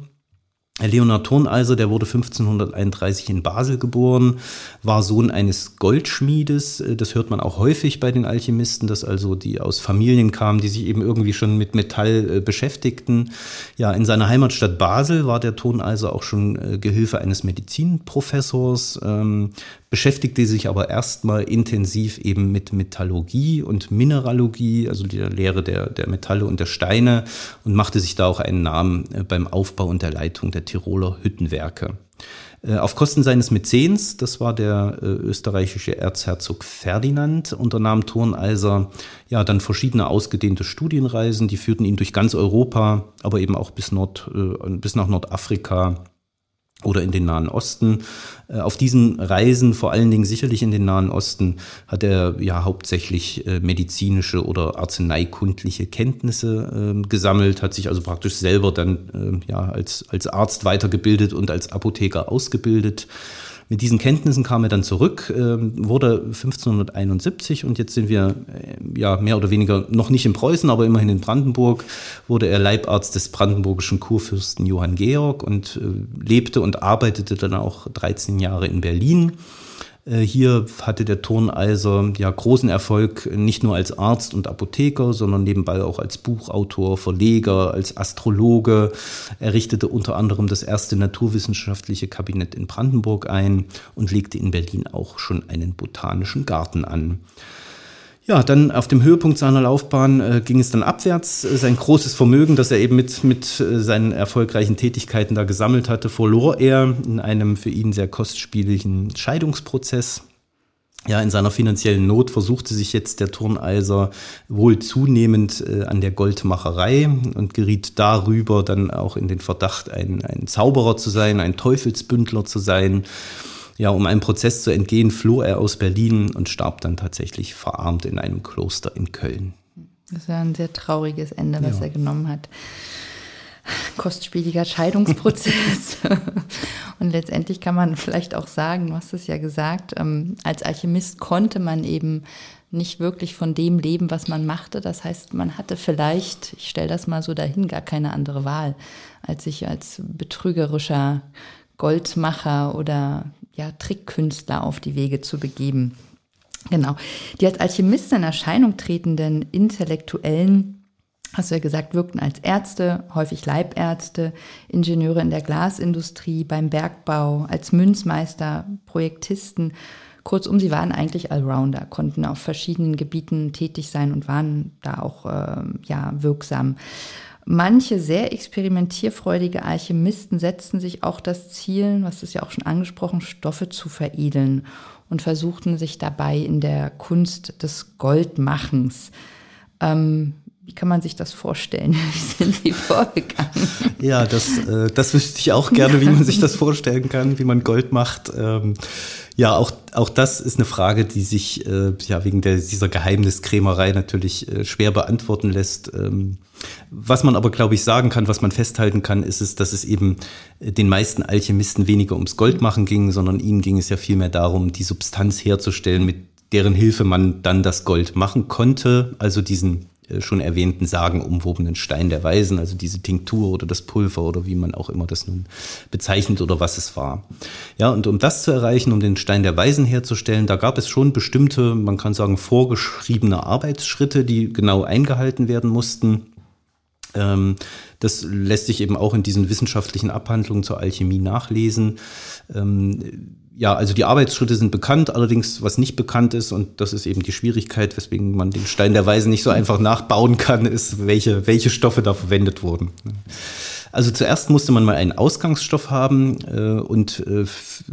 Speaker 1: Leonhard Thurneiser, der wurde 1531 in Basel geboren, war Sohn eines Goldschmiedes. Das hört man auch häufig bei den Alchemisten, dass also die aus Familien kamen, die sich eben irgendwie schon mit Metall äh, beschäftigten. Ja, in seiner Heimatstadt Basel war der Thurneiser auch schon äh, Gehilfe eines Medizinprofessors, ähm, beschäftigte sich aber erstmal intensiv eben mit Metallurgie und Mineralogie, also der Lehre der, der Metalle und der Steine und machte sich da auch einen Namen äh, beim Aufbau und der Leitung der Tiroler Hüttenwerke. Äh, auf Kosten seines Mäzens, das war der äh, österreichische Erzherzog Ferdinand, unternahm Thurneiser ja dann verschiedene ausgedehnte Studienreisen, die führten ihn durch ganz Europa, aber eben auch bis, Nord, äh, bis nach Nordafrika oder in den Nahen Osten. Äh, auf diesen Reisen, vor allen Dingen sicherlich in den Nahen Osten, hat er ja hauptsächlich äh, medizinische oder arzneikundliche Kenntnisse äh, gesammelt, hat sich also praktisch selber dann äh, ja als, als Arzt weitergebildet und als Apotheker ausgebildet mit diesen Kenntnissen kam er dann zurück, ähm, wurde 1571 und jetzt sind wir äh, ja mehr oder weniger noch nicht in Preußen, aber immerhin in Brandenburg, wurde er Leibarzt des brandenburgischen Kurfürsten Johann Georg und äh, lebte und arbeitete dann auch 13 Jahre in Berlin. Äh, hier hatte der Turneiser ja großen Erfolg, nicht nur als Arzt und Apotheker, sondern nebenbei auch als Buchautor, Verleger, als Astrologe. Er richtete unter anderem das erste naturwissenschaftliche Kabinett in Brandenburg ein und legte in Berlin auch schon einen botanischen Garten an. Ja, dann auf dem Höhepunkt seiner Laufbahn äh, ging es dann abwärts. Sein großes Vermögen, das er eben mit, mit äh, seinen erfolgreichen Tätigkeiten da gesammelt hatte, verlor er in einem für ihn sehr kostspieligen Scheidungsprozess. Ja, in seiner finanziellen Not versuchte sich jetzt der Turneiser wohl zunehmend äh, an der Goldmacherei und geriet darüber dann auch in den Verdacht, ein, ein Zauberer zu sein, ein Teufelsbündler zu sein. Ja, um einem Prozess zu entgehen, floh er aus Berlin und starb dann tatsächlich verarmt in einem Kloster in Köln.
Speaker 2: Das ist ja ein sehr trauriges Ende, was ja. er genommen hat. Kostspieliger Scheidungsprozess. *laughs* und letztendlich kann man vielleicht auch sagen, du hast es ja gesagt, ähm, als Alchemist konnte man eben nicht wirklich von dem leben, was man machte. Das heißt, man hatte vielleicht, ich stelle das mal so dahin, gar keine andere Wahl, als sich als betrügerischer Goldmacher oder ja, Trickkünstler auf die Wege zu begeben. Genau. Die als Alchemist in Erscheinung tretenden Intellektuellen, hast du ja gesagt, wirkten als Ärzte, häufig Leibärzte, Ingenieure in der Glasindustrie, beim Bergbau, als Münzmeister, Projektisten. Kurzum, sie waren eigentlich Allrounder, konnten auf verschiedenen Gebieten tätig sein und waren da auch äh, ja, wirksam. Manche sehr experimentierfreudige Alchemisten setzten sich auch das Ziel, was ist ja auch schon angesprochen, Stoffe zu veredeln und versuchten sich dabei in der Kunst des Goldmachens. Ähm, wie kann man sich das vorstellen? *laughs* Wie sind Sie vorgegangen?
Speaker 1: Ja, das, äh, das wüsste ich auch gerne, wie man sich das vorstellen kann, wie man Gold macht. Ähm, ja, auch, auch das ist eine Frage, die sich äh, ja wegen der, dieser Geheimniskrämerei natürlich äh, schwer beantworten lässt. Ähm, was man aber, glaube ich, sagen kann, was man festhalten kann, ist es, dass es eben den meisten Alchemisten weniger ums Goldmachen ging, sondern ihnen ging es ja vielmehr darum, die Substanz herzustellen, mit deren Hilfe man dann das Gold machen konnte, also diesen äh, schon erwähnten sagenumwobenen Stein der Weisen, also diese Tinktur oder das Pulver oder wie man auch immer das nun bezeichnet oder was es war. Ja, und um das zu erreichen, um den Stein der Weisen herzustellen, da gab es schon bestimmte, man kann sagen, vorgeschriebene Arbeitsschritte, die genau eingehalten werden mussten. Ähm, das lässt sich eben auch in diesen wissenschaftlichen Abhandlungen zur Alchemie nachlesen. Ähm, ja, also die Arbeitsschritte sind bekannt, allerdings was nicht bekannt ist, und das ist eben die Schwierigkeit, weswegen man den Stein der Weisen nicht so einfach nachbauen kann, ist, welche, welche Stoffe da verwendet wurden. Also zuerst musste man mal einen Ausgangsstoff haben äh, und äh,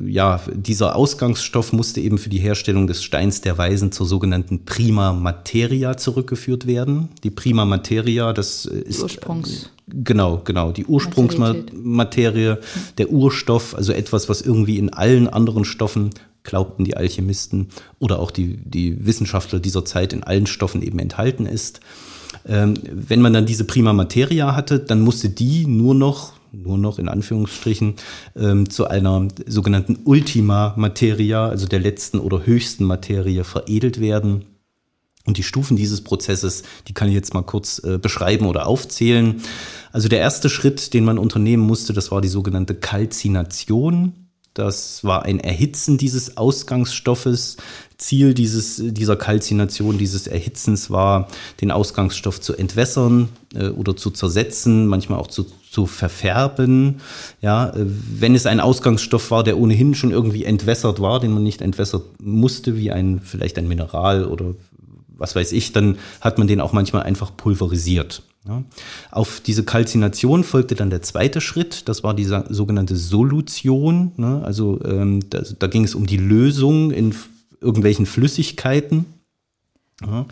Speaker 1: ja, dieser Ausgangsstoff musste eben für die Herstellung des Steins der Weisen zur sogenannten Prima Materia zurückgeführt werden. Die Prima Materia, das ist
Speaker 2: Ursprungs
Speaker 1: Genau, genau. Die Ursprungsmaterie, der Urstoff, also etwas, was irgendwie in allen anderen Stoffen, glaubten die Alchemisten oder auch die, die Wissenschaftler dieser Zeit in allen Stoffen eben enthalten ist. Ähm, wenn man dann diese Prima Materia hatte, dann musste die nur noch nur noch in Anführungsstrichen ähm, zu einer sogenannten Ultima Materia, also der letzten oder höchsten Materie veredelt werden. Und die Stufen dieses Prozesses, die kann ich jetzt mal kurz äh, beschreiben oder aufzählen. Also der erste Schritt, den man unternehmen musste, das war die sogenannte Kalzination. Das war ein Erhitzen dieses Ausgangsstoffes. Ziel dieses, dieser Kalzination, dieses Erhitzens war, den Ausgangsstoff zu entwässern äh, oder zu zersetzen, manchmal auch zu, zu verfärben. Ja, äh, wenn es ein Ausgangsstoff war, der ohnehin schon irgendwie entwässert war, den man nicht entwässert musste, wie ein, vielleicht ein Mineral oder was weiß ich, dann hat man den auch manchmal einfach pulverisiert. Ja. Auf diese Kalzination folgte dann der zweite Schritt, das war die sogenannte Solution. Ne? Also ähm, da, da, ging es um die Lösung in irgendwelchen Flüssigkeiten. Ja.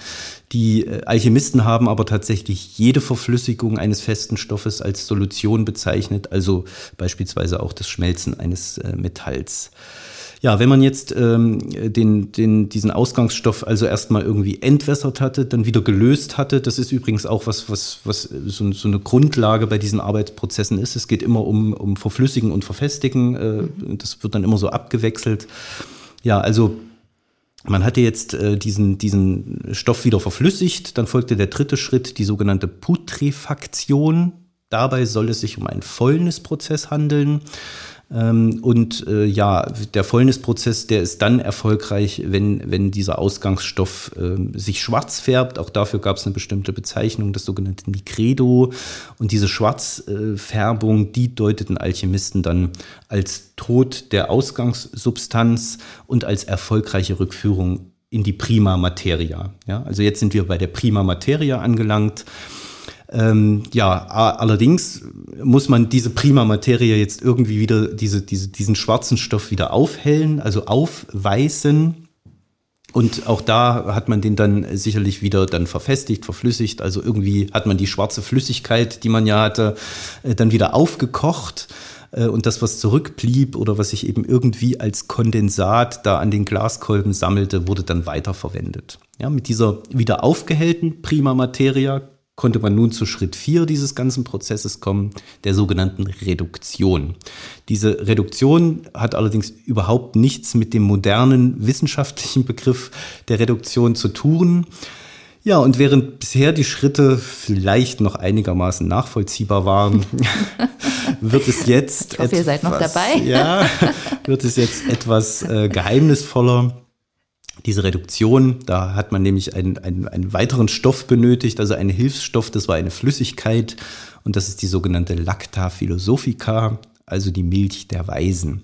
Speaker 1: Die äh, Alchemisten haben aber tatsächlich jede Verflüssigung eines festen Stoffes als Solution bezeichnet, also beispielsweise auch das Schmelzen eines äh, Metalls. Ja, wenn man jetzt ähm, den, den, diesen Ausgangsstoff also erstmal irgendwie entwässert hatte, dann wieder gelöst hatte, das ist übrigens auch was, was, was so, so eine Grundlage bei diesen Arbeitsprozessen ist. Es geht immer um, um Verflüssigen und Verfestigen. Äh, das wird dann immer so abgewechselt. Ja, also man hatte jetzt äh, diesen, diesen Stoff wieder verflüssigt, dann folgte der dritte Schritt, die sogenannte Putrefaktion. Dabei soll es sich um einen Fäulnisprozess handeln. Ähm, und äh, ja, der Fäulnisprozess, der ist dann erfolgreich, wenn, wenn dieser Ausgangsstoff äh, sich schwarz färbt. Auch dafür gab es eine bestimmte Bezeichnung, das sogenannte Nigredo. Und diese Schwarzfärbung, die deuteten Alchemisten dann als Tod der Ausgangssubstanz und als erfolgreiche Rückführung in die Prima Materia. Ja, also jetzt sind wir bei der Prima Materia angelangt. Ähm, ja, allerdings muss man diese prima Materie jetzt irgendwie wieder, diese, diese, diesen schwarzen Stoff wieder aufhellen, also aufweißen. Und auch da hat man den dann sicherlich wieder dann verfestigt, verflüssigt. Also irgendwie hat man die schwarze Flüssigkeit, die man ja hatte, äh, dann wieder aufgekocht. Äh, und das, was zurückblieb oder was sich eben irgendwie als Kondensat da an den Glaskolben sammelte, wurde dann weiterverwendet. Ja, mit dieser wieder aufgehellten Prima Materia konnte man nun zu Schritt 4 dieses ganzen Prozesses kommen, der sogenannten Reduktion. Diese Reduktion hat allerdings überhaupt nichts mit dem modernen wissenschaftlichen Begriff der Reduktion zu tun. Ja, und während bisher die Schritte vielleicht noch einigermaßen nachvollziehbar waren, *laughs* wird es jetzt.
Speaker 2: Ich hoffe, etwas, ihr seid noch dabei.
Speaker 1: Ja, wird es jetzt etwas äh, geheimnisvoller diese Reduktion, da hat man nämlich einen, einen, einen weiteren Stoff benötigt, also einen Hilfsstoff, das war eine Flüssigkeit und das ist die sogenannte Lacta philosophica, also die Milch der Weisen.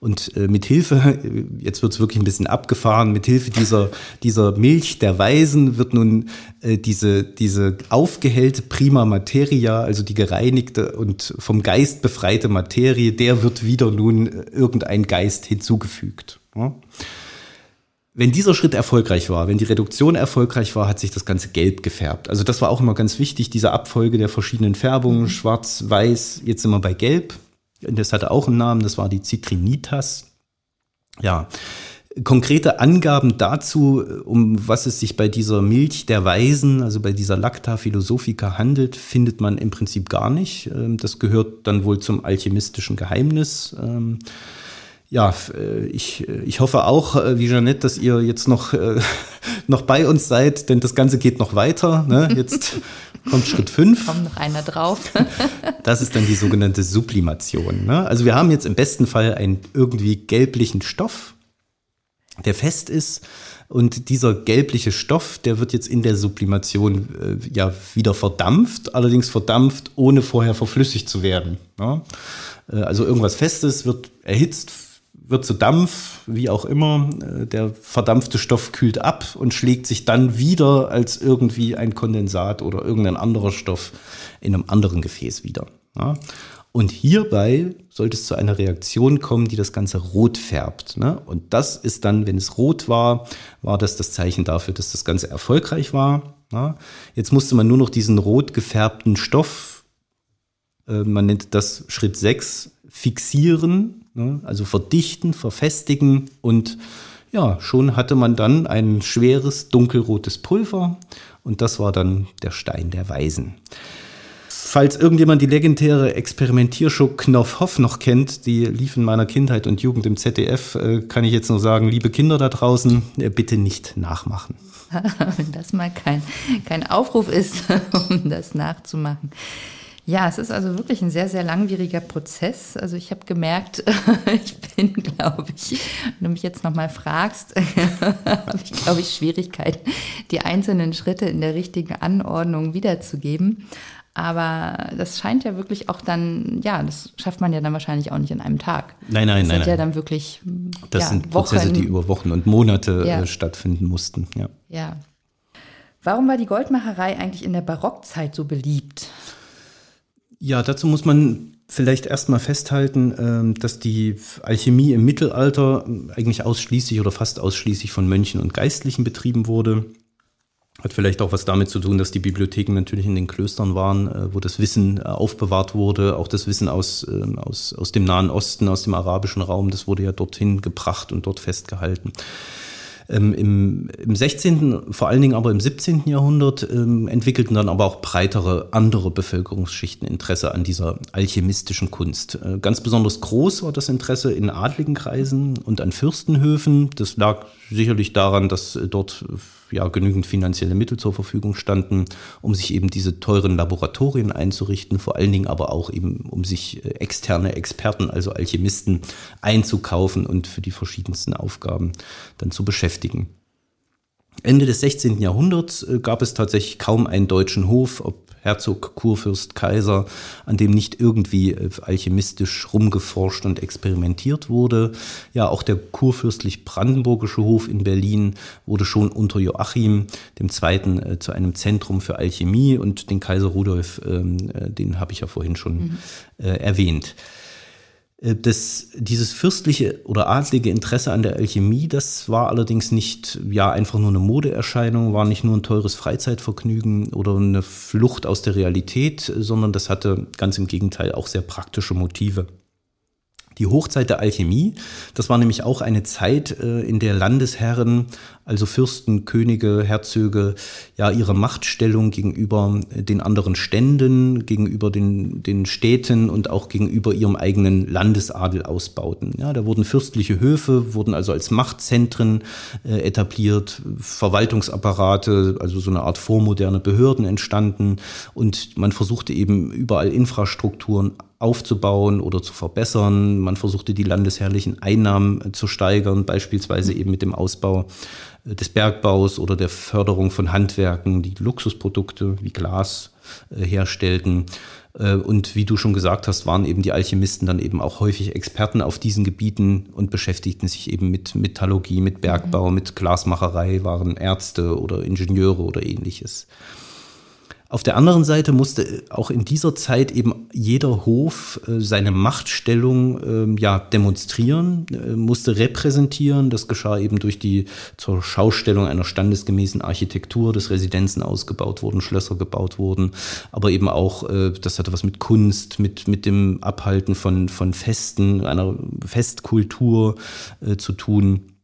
Speaker 1: Und äh, mit Hilfe, *laughs* jetzt wird es wirklich ein bisschen abgefahren, mit Hilfe dieser, dieser Milch der Weisen wird nun äh, diese, diese aufgehellte Prima Materia, also die gereinigte und vom Geist befreite Materie, der wird wieder nun äh, irgendein Geist hinzugefügt. Ja? Wenn dieser Schritt erfolgreich war, wenn die Reduktion erfolgreich war, hat sich das Ganze gelb gefärbt. Also das war auch immer ganz wichtig, diese Abfolge der verschiedenen Färbungen, mhm. schwarz, weiß, jetzt sind wir bei gelb. Das hatte auch einen Namen, das war die Citrinitas. Ja, konkrete Angaben dazu, um was es sich bei dieser Milch der Weisen, also bei dieser Lacta philosophica handelt, findet man im Prinzip gar nicht. Ähm, das gehört dann wohl zum alchemistischen Geheimnis. Ja, äh, ich, äh, ich hoffe auch, äh, wie Jeanette, dass ihr jetzt noch, *laughs* noch bei uns seid, denn das Ganze geht noch weiter. Ne? Jetzt *laughs* kommt Schritt 5.
Speaker 2: Kommt noch einer drauf. *laughs*
Speaker 1: das ist dann die sogenannte Sublimation. Ne? Also wir haben jetzt im besten Fall einen irgendwie gelblichen Stoff, der fest ist. Und dieser gelbliche Stoff, der wird jetzt in der Sublimation äh, ja wieder verdampft, allerdings verdampft, ohne vorher verflüssigt zu werden. Ne? also irgendwas Festes wird erhitzt, wird zu Dampf, wie auch immer. Äh, der verdampfte Stoff kühlt ab und schlägt sich dann wieder als irgendwie ein Kondensat oder irgendein anderer Stoff in einem anderen Gefäß wieder. Ja. Und hierbei sollte es zu einer Reaktion kommen, die das Ganze rot färbt. Ne? Und das ist dann, wenn es rot war, war das das Zeichen dafür, dass das Ganze erfolgreich war. Ja? Jetzt musste man nur noch diesen rot gefärbten Stoff, äh, man nennt das Schritt 6, fixieren Ne? Also verdichten, verfestigen und ja, schon hatte man dann ein schweres dunkelrotes Pulver und das war dann der Stein der Weisen. Falls irgendjemand die legendäre Experimentiershow Knopf Hoff noch kennt, die lief in meiner Kindheit und Jugend im ZDF, äh, kann ich jetzt nur sagen, liebe Kinder da draußen, äh, bitte nicht nachmachen. *laughs*
Speaker 2: Wenn das mal kein, kein Aufruf ist, *laughs* um das nachzumachen. Ja, es ist also wirklich ein sehr, sehr langwieriger Prozess. Also ich habe gemerkt, *laughs* ich bin, glaube ich, wenn du mich jetzt nochmal fragst, *laughs* habe ich, glaube ich, Schwierigkeiten, die einzelnen Schritte in der richtigen Anordnung wiederzugeben. Aber das scheint ja wirklich auch dann, ja, das schafft man ja dann wahrscheinlich auch nicht in einem Tag.
Speaker 1: Nein, nein,
Speaker 2: das
Speaker 1: nein.
Speaker 2: Das sind
Speaker 1: ja
Speaker 2: dann wirklich.
Speaker 1: Das ja, sind Prozesse, Wochen, die über Wochen und Monate ja. Äh, stattfinden mussten. Ja.
Speaker 2: ja. Warum war die Goldmacherei eigentlich in der Barockzeit so beliebt?
Speaker 1: Ja, dazu muss man vielleicht erstmal festhalten, ähm, dass die Alchemie im Mittelalter eigentlich ausschließlich oder fast ausschließlich von Mönchen und Geistlichen betrieben wurde. Hat vielleicht auch was damit zu tun, dass die Bibliotheken natürlich in den Klöstern waren, äh, wo das Wissen äh, aufbewahrt wurde. Auch das Wissen aus, ähm, aus, aus dem Nahen Osten, aus dem arabischen Raum, das wurde ja dorthin gebracht und dort festgehalten. Ähm, im, Im 16., vor allen Dingen aber im 17. Jahrhundert ähm, entwickelten dann aber auch breitere andere Bevölkerungsschichten Interesse an dieser alchemistischen Kunst. Äh, ganz besonders groß war das Interesse in adligen Kreisen und an Fürstenhöfen. Das lag sicherlich daran, dass äh, dort ja, genügend finanzielle Mittel zur Verfügung standen, um sich eben diese teuren Laboratorien einzurichten, vor allen Dingen aber auch eben, um sich äh, externe Experten, also Alchemisten, einzukaufen und für die verschiedensten Aufgaben dann zu beschäftigen. Ende des 16. Jahrhunderts äh, gab es tatsächlich kaum einen deutschen Hof, ob Herzog, Kurfürst, Kaiser, an dem nicht irgendwie äh, alchemistisch rumgeforscht und experimentiert wurde. Ja, auch der kurfürstlich-brandenburgische Hof in Berlin wurde schon unter Joachim II. Äh, zu einem Zentrum für Alchemie und den Kaiser Rudolf, ähm, den habe ich ja vorhin schon mhm. erwähnt. Äh, das, dieses fürstliche oder adlige Interesse an der Alchemie, das war allerdings nicht ja einfach nur eine Modeerscheinung, war nicht nur ein teures Freizeitvergnügen oder eine Flucht aus der Realität, sondern das hatte ganz im Gegenteil auch sehr praktische Motive. Die Hochzeit der Alchemie, das war nämlich auch eine Zeit, äh, in der Landesherren, also Fürsten, Könige, Herzöge, ja ihre Machtstellung gegenüber den anderen Ständen, gegenüber den, den Städten und auch gegenüber ihrem eigenen Landesadel ausbauten. Ja, da wurden fürstliche Höfe, wurden also als Machtzentren äh, etabliert, Verwaltungsapparate, also so eine Art vormoderne Behörden entstanden und man versuchte eben überall Infrastrukturen aufzubauen oder zu verbessern. Man versuchte die landesherrlichen Einnahmen äh, zu steigern, beispielsweise eben mit dem Ausbau äh, des Bergbaus oder der Förderung von Handwerken, die Luxusprodukte wie Glas äh, herstellten. Und wie du schon gesagt hast, waren eben die Alchemisten dann eben auch häufig Experten auf diesen Gebieten und beschäftigten sich eben mit Metallurgie, mit Bergbau, mhm. mit Glasmacherei, waren Ärzte oder Ingenieure oder ähnliches. Auf der anderen Seite musste auch in dieser Zeit eben jeder Hof äh, seine Machtstellung ähm, ja demonstrieren, äh, musste repräsentieren. Das geschah eben durch die zur Schaustellung einer standesgemäßen Architektur, dass Residenzen ausgebaut wurden, Schlösser gebaut wurden, aber eben auch, äh, das hatte was mit Kunst, mit, mit dem Abhalten von, von Festen, einer Festkultur zu tun.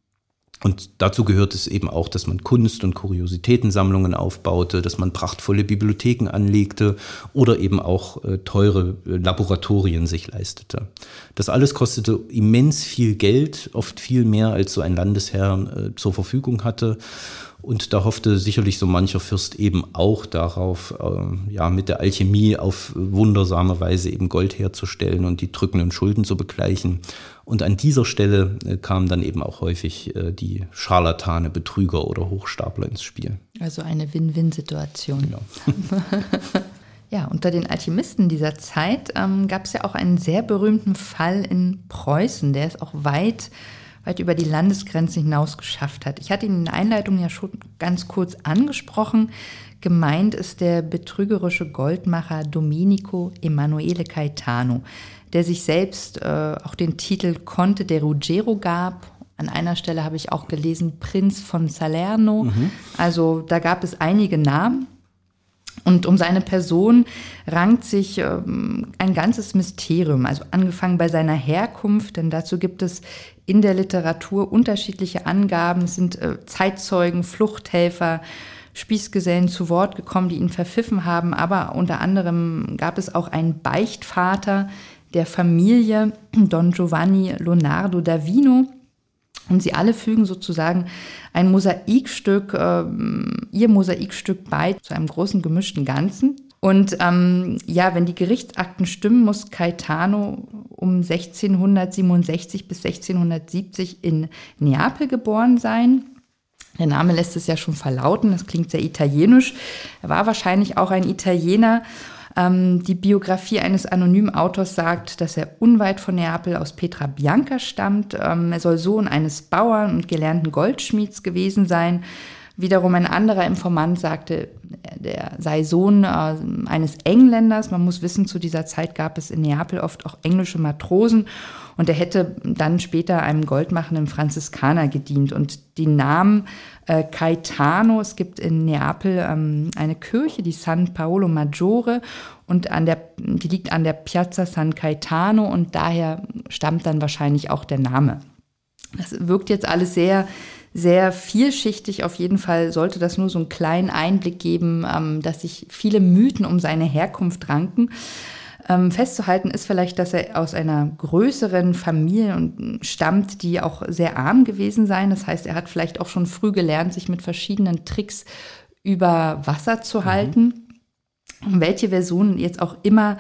Speaker 1: Und dazu gehört es eben auch, dass man Kunst- und Kuriositätensammlungen aufbaute, dass man prachtvolle Bibliotheken anlegte oder eben auch äh, teure äh, Laboratorien sich leistete. Das alles kostete immens viel Geld, oft viel mehr als so ein Landesherr äh, zur Verfügung hatte. Und da hoffte sicherlich so mancher Fürst eben auch darauf, äh, ja, mit der Alchemie auf wundersame Weise eben Gold herzustellen und die drückenden Schulden zu begleichen. Und an dieser Stelle äh, kamen dann eben auch häufig äh, die Scharlatane, Betrüger oder Hochstapler ins Spiel.
Speaker 2: Also eine Win-Win-Situation. Ja. *laughs* ja, unter den Alchemisten dieser Zeit ähm, gab es ja auch einen sehr berühmten Fall in Preußen, der es auch weit weit über die Landesgrenzen hinaus geschafft hat. Ich hatte ihn in der Einleitung ja schon ganz kurz angesprochen. Gemeint ist der betrügerische Goldmacher Domenico Emanuele Caetano, der sich selbst äh, auch den Titel Conte de Ruggiero gab. An einer Stelle habe ich auch gelesen Prinz von Salerno. Mhm. Also da gab es einige Namen. Und um seine Person rankt sich ähm, ein ganzes Mysterium, also angefangen bei seiner Herkunft, denn dazu gibt es in der Literatur unterschiedliche Angaben. Es sind äh, Zeitzeugen, Fluchthelfer, Spießgesellen zu Wort gekommen, die ihn verpfiffen haben, aber unter anderem gab es auch einen Beichtvater der Familie Don Giovanni Leonardo da Vino. Und sie alle fügen sozusagen ein Mosaikstück, äh, ihr Mosaikstück bei zu einem großen gemischten Ganzen. Und ähm, ja, wenn die Gerichtsakten stimmen, muss Caetano um 1667 bis 1670 in Neapel geboren sein. Der Name lässt es ja schon verlauten, das klingt sehr italienisch. Er war wahrscheinlich auch ein Italiener. Ähm, die Biografie eines anonymen Autors sagt, dass er unweit von Neapel aus Petra Bianca stammt. Ähm, er soll Sohn eines Bauern und gelernten Goldschmieds gewesen sein. Wiederum ein anderer Informant sagte, der sei Sohn äh, eines Engländers. Man muss wissen, zu dieser Zeit gab es in Neapel oft auch englische Matrosen und er hätte dann später einem goldmachenden Franziskaner gedient. Und die Namen äh, Caetano, es gibt in Neapel ähm, eine Kirche, die San Paolo Maggiore, und an der, die liegt an der Piazza San Caetano und daher stammt dann wahrscheinlich auch der Name. Das wirkt jetzt alles sehr sehr vielschichtig. Auf jeden Fall sollte das nur so einen kleinen Einblick geben, ähm, dass sich viele Mythen um seine Herkunft ranken. Ähm, festzuhalten ist vielleicht, dass er aus einer größeren Familie stammt, die auch sehr arm gewesen sein. Das heißt, er hat vielleicht auch schon früh gelernt, sich mit verschiedenen Tricks über Wasser zu mhm. halten. Welche Version jetzt auch immer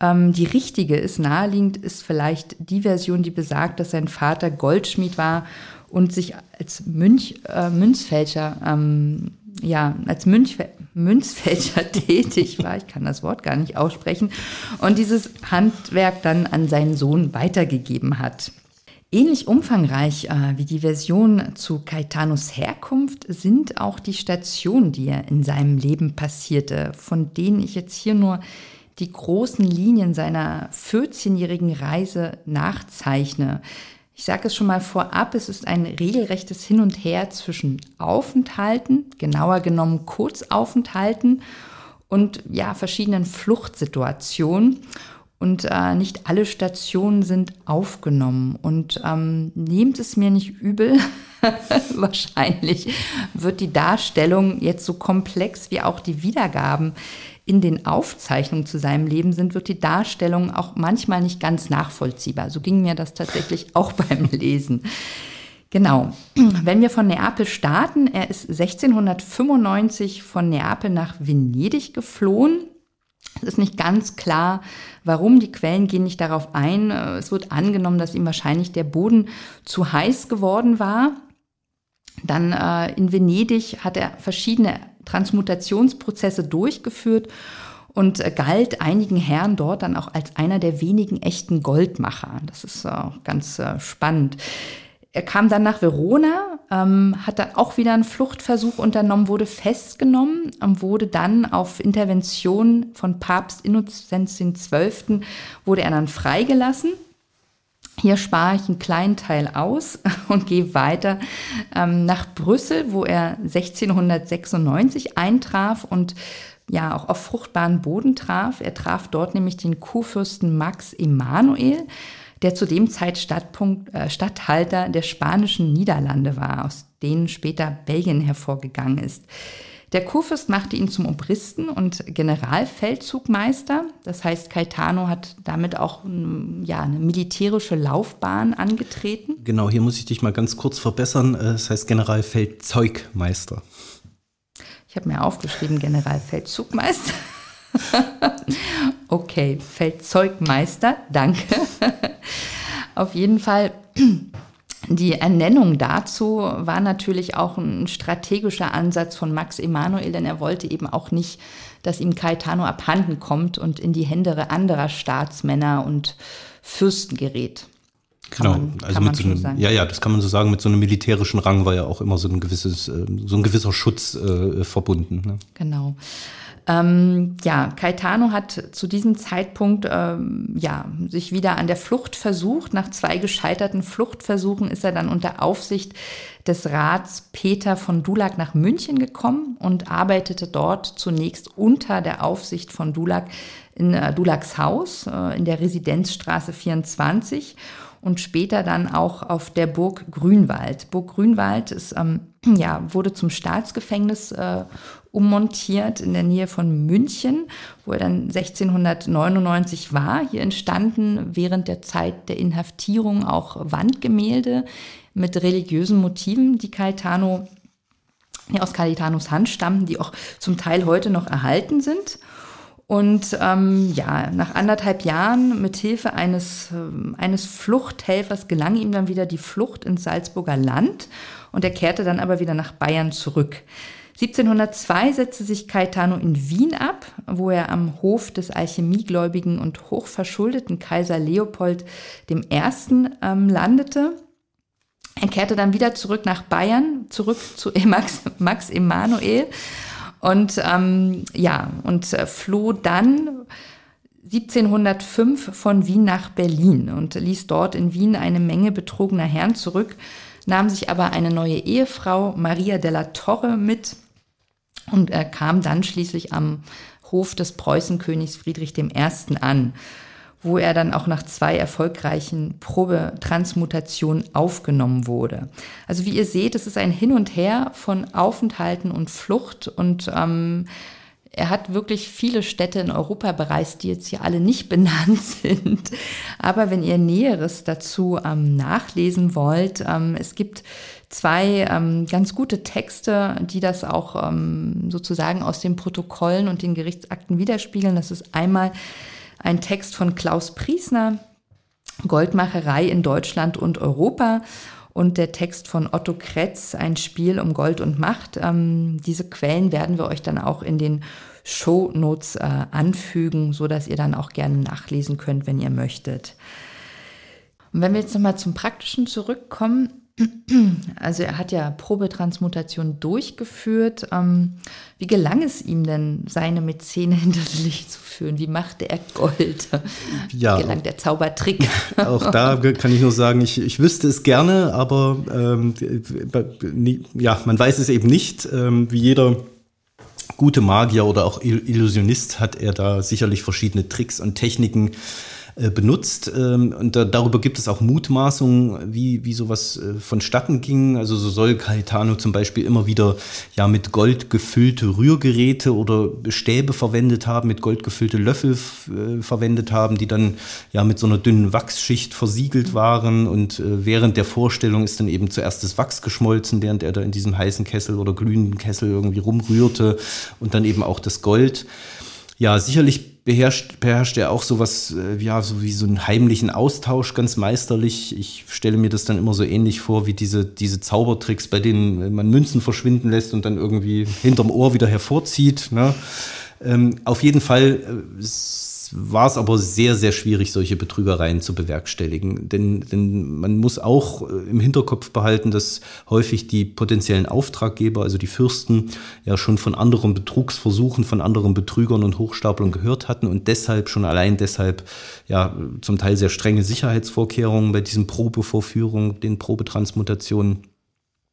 Speaker 2: ähm, die richtige ist, naheliegend ist vielleicht die Version, die besagt, dass sein Vater Goldschmied war und sich als Münch, äh, Münzfälscher ähm, ja, als Münch, Münzfälscher *laughs* tätig war. Ich kann das Wort gar nicht aussprechen. Und dieses Handwerk dann an seinen Sohn weitergegeben hat. Ähnlich umfangreich äh, wie die Version zu Caetanos Herkunft sind auch die Stationen, die er in seinem Leben passierte, von denen ich jetzt hier nur die großen Linien seiner 14-jährigen Reise nachzeichne. Ich sage es schon mal vorab, es ist ein regelrechtes Hin und Her zwischen Aufenthalten, genauer genommen Kurzaufenthalten und ja, verschiedenen Fluchtsituationen. Und äh, nicht alle Stationen sind aufgenommen. Und ähm, nehmt es mir nicht übel, *laughs* wahrscheinlich wird die Darstellung jetzt so komplex wie auch die Wiedergaben in den Aufzeichnungen zu seinem Leben sind, wird die Darstellung auch manchmal nicht ganz nachvollziehbar. So ging mir das tatsächlich *laughs* auch beim Lesen. Genau. Wenn wir von Neapel starten, er ist 1695 von Neapel nach Venedig geflohen. Es ist nicht ganz klar, warum. Die Quellen gehen nicht darauf ein. Es wird angenommen, dass ihm wahrscheinlich der Boden zu heiß geworden war. Dann äh, in Venedig hat er verschiedene Transmutationsprozesse durchgeführt und äh, galt einigen Herren dort dann auch als einer der wenigen echten Goldmacher. Das ist auch ganz äh, spannend. Er kam dann nach Verona, ähm, hat dann auch wieder einen Fluchtversuch unternommen, wurde festgenommen und wurde dann auf Intervention von Papst Innozenz XII. wurde er dann freigelassen. Hier spare ich einen kleinen Teil aus *laughs* und gehe weiter ähm, nach Brüssel, wo er 1696 eintraf und ja auch auf fruchtbaren Boden traf. Er traf dort nämlich den Kurfürsten Max Emanuel, der zu dem Zeit äh, Statthalter der spanischen Niederlande war, aus denen später Belgien hervorgegangen ist. Der Kurfürst machte ihn zum Obristen und Generalfeldzugmeister. Das heißt, Caetano hat damit auch ja, eine militärische Laufbahn angetreten.
Speaker 1: Genau, hier muss ich dich mal ganz kurz verbessern. Äh, das heißt Generalfeldzeugmeister.
Speaker 2: Ich habe mir aufgeschrieben Generalfeldzugmeister. *laughs* okay, Feldzeugmeister, danke. *laughs* Auf jeden Fall die Ernennung dazu war natürlich auch ein strategischer Ansatz von Max Emanuel, denn er wollte eben auch nicht, dass ihm Caetano abhanden kommt und in die Hände anderer Staatsmänner und Fürsten gerät.
Speaker 1: Kann genau, man, also mit so einem, ja, ja, das kann man so sagen. Mit so einem militärischen Rang war ja auch immer so ein gewisses, äh, so ein gewisser Schutz äh, verbunden. Ne?
Speaker 2: Genau. Ähm, ja, Caetano hat zu diesem Zeitpunkt ähm, ja, sich wieder an der Flucht versucht. Nach zwei gescheiterten Fluchtversuchen ist er dann unter Aufsicht des Rats Peter von Dulac nach München gekommen und arbeitete dort zunächst unter der Aufsicht von Dulac in äh, Dulacs Haus äh, in der Residenzstraße 24 und später dann auch auf der Burg Grünwald. Burg Grünwald ist, ähm, *clears throat* ja, wurde zum Staatsgefängnis äh, ummontiert in der Nähe von München, wo er dann 1699 war. Hier entstanden während der Zeit der Inhaftierung auch Wandgemälde mit religiösen Motiven, die Caetano ja, aus Caetanos Hand stammen, die auch zum Teil heute noch erhalten sind. Und ähm, ja, nach anderthalb Jahren mit Hilfe eines, äh, eines Fluchthelfers gelang ihm dann wieder die Flucht ins Salzburger Land und er kehrte dann aber wieder nach Bayern zurück. 1702 setzte sich Caetano in Wien ab, wo er am Hof des alchemiegläubigen und hochverschuldeten Kaiser Leopold I. Ähm, landete. Er kehrte dann wieder zurück nach Bayern, zurück zu *laughs* Max, Max Emanuel und ähm, ja, und äh, floh dann 1705 von Wien nach Berlin und ließ dort in Wien eine Menge betrogener Herren zurück, nahm sich aber eine neue Ehefrau, Maria della Torre, mit und er kam dann schließlich am Hof des Preußenkönigs Friedrich I. an, wo er dann auch nach zwei erfolgreichen Probetransmutationen aufgenommen wurde. Also wie ihr seht, es ist ein Hin und Her von Aufenthalten und Flucht und ähm, er hat wirklich viele Städte in Europa bereist, die jetzt hier alle nicht *laughs* benannt sind. Aber wenn ihr Näheres dazu ähm, nachlesen wollt, ähm, es gibt zwei ähm, ganz gute Texte, die das auch ähm, sozusagen aus den Protokollen und den Gerichtsakten widerspiegeln. Das ist einmal ein Text von Klaus Priesner, Goldmacherei in Deutschland und Europa und der Text von Otto Kretz, ein Spiel um Gold und Macht. Ähm, diese Quellen werden wir euch dann auch in den Show Notes äh, anfügen, so dass ihr dann auch gerne nachlesen könnt, wenn ihr möchtet. Und wenn wir jetzt nochmal zum Praktischen zurückkommen, also er hat ja Probetransmutation durchgeführt. Ähm, wie gelang es ihm denn, seine Mäzene *laughs* hinters Licht zu führen? Wie machte er Gold?
Speaker 1: Ja,
Speaker 2: wie gelang der Zaubertrick? *laughs*
Speaker 1: Auch da kann ich nur sagen, ich, ich wüsste es gerne, aber ähm, ja, man weiß es eben nicht. Ähm, wie jeder gute Magier oder auch Illusionist hat er da sicherlich verschiedene Tricks und Techniken äh, benutzt. Ähm, und da, darüber gibt es auch Mutmaßungen, wie, wie sowas äh, vonstatten ging. Also so soll Caetano zum Beispiel immer wieder ja mit Gold gefüllte Rührgeräte oder Stäbe verwendet haben, mit Gold gefüllte Löffel äh, verwendet haben, die dann ja mit so einer dünnen Wachsschicht versiegelt waren. Und äh, während der Vorstellung ist dann eben zuerst das Wachs geschmolzen, während er da in diesem heißen Kessel oder glühenden Kessel irgendwie rumrührte und dann eben auch das Gold. Ja, sicherlich beherrscht, beherrscht er auch sowas, äh, ja, so wie so einen heimlichen Austausch ganz meisterlich. Ich stelle mir das dann immer so ähnlich vor wie diese, diese Zaubertricks, bei denen man Münzen verschwinden lässt und dann irgendwie hinterm Ohr wieder hervorzieht. Ne? Ähm, auf jeden Fall äh, war es aber sehr, sehr schwierig, solche Betrügereien zu bewerkstelligen. Denn, denn man muss auch äh, im Hinterkopf behalten, dass häufig die potenziellen Auftraggeber, also die Fürsten, ja schon von anderen Betrugsversuchen, von anderen Betrügern und Hochstaplern gehört hatten und deshalb, schon allein deshalb, ja, zum Teil sehr strenge Sicherheitsvorkehrungen bei diesen Probevorführungen, den Probetransmutationen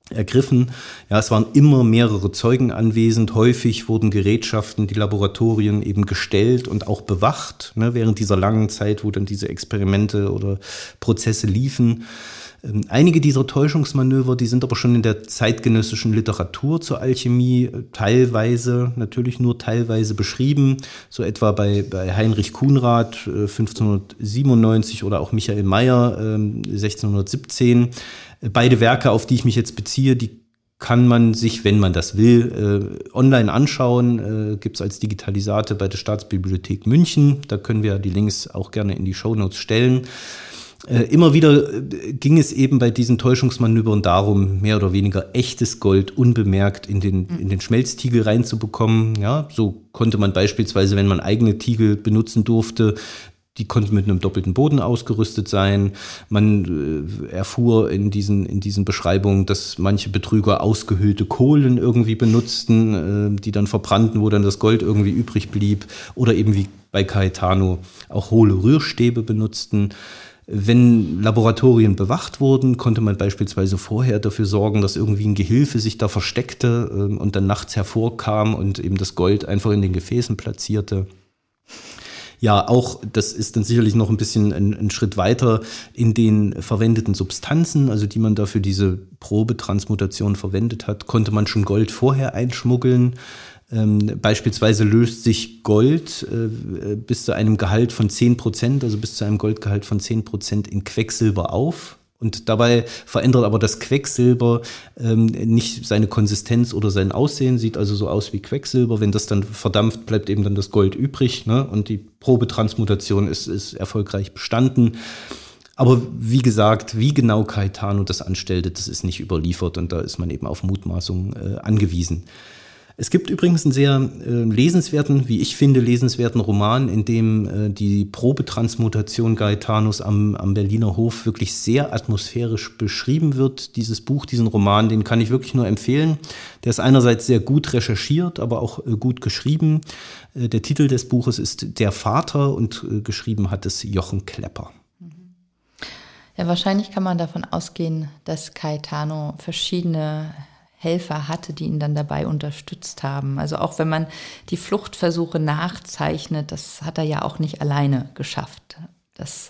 Speaker 1: ergriffen. Ja, es waren immer mehrere Zeugen anwesend. Häufig wurden Gerätschaften, die Laboratorien eben gestellt und auch bewacht, ne, während dieser langen Zeit, wo dann diese Experimente oder Prozesse liefen. Ähm, einige dieser Täuschungsmanöver, die sind aber schon in der zeitgenössischen Literatur zur Alchemie äh, teilweise, natürlich nur teilweise beschrieben, so etwa bei, bei Heinrich Kuhnrath 1597 äh, oder auch Michael Mayer 1617. Beide Werke, auf die ich mich jetzt beziehe, die kann man sich, wenn man das will, äh, online anschauen. Äh, Gibt es als Digitalisate bei der Staatsbibliothek München. Da können wir die Links auch gerne in die Shownotes stellen. Äh, immer wieder äh, ging es eben bei diesen Täuschungsmanövern darum, mehr oder weniger echtes Gold unbemerkt in den, in den Schmelztiegel reinzubekommen. Ja, so konnte man beispielsweise, wenn man eigene Tiegel benutzen durfte, die konnten mit einem doppelten Boden ausgerüstet sein. Man äh, erfuhr in diesen, in diesen Beschreibungen, dass manche Betrüger ausgehöhlte Kohlen irgendwie benutzten, äh, die dann verbrannten, wo dann das Gold irgendwie übrig blieb. Oder eben wie bei Caetano auch hohle Rührstäbe benutzten. Wenn Laboratorien bewacht wurden, konnte man beispielsweise vorher dafür sorgen, dass irgendwie ein Gehilfe sich da versteckte äh, und dann nachts hervorkam und eben das Gold einfach in den Gefäßen platzierte. Ja, auch, das ist dann sicherlich noch ein bisschen ein, ein, Schritt weiter in den verwendeten Substanzen, also die man da für diese Probetransmutation verwendet hat, konnte man schon Gold vorher einschmuggeln. Ähm, beispielsweise löst sich Gold äh, bis zu einem Gehalt von 10 Prozent, also bis zu einem Goldgehalt von 10 Prozent in Quecksilber auf. Und dabei verändert aber das Quecksilber ähm, nicht seine Konsistenz oder sein Aussehen, sieht also so aus wie Quecksilber. Wenn das dann verdampft, bleibt eben dann das Gold übrig. Ne? Und die Probetransmutation ist, ist erfolgreich bestanden. Aber wie gesagt, wie genau Caetano das anstellte, das ist nicht überliefert und da ist man eben auf Mutmaßung äh, angewiesen. Es gibt übrigens einen sehr äh, lesenswerten, wie ich finde, lesenswerten Roman, in dem äh, die Probetransmutation Gaetanos am, am Berliner Hof wirklich sehr atmosphärisch beschrieben wird. Dieses Buch, diesen Roman, den kann ich wirklich nur empfehlen. Der ist einerseits sehr gut recherchiert, aber auch äh, gut geschrieben. Äh, der Titel des Buches ist Der Vater und äh, geschrieben hat es Jochen Klepper.
Speaker 2: Ja, wahrscheinlich kann man davon ausgehen, dass Caetano verschiedene Helfer hatte, die ihn dann dabei unterstützt haben. Also auch wenn man die Fluchtversuche nachzeichnet, das hat er ja auch nicht alleine geschafft. Das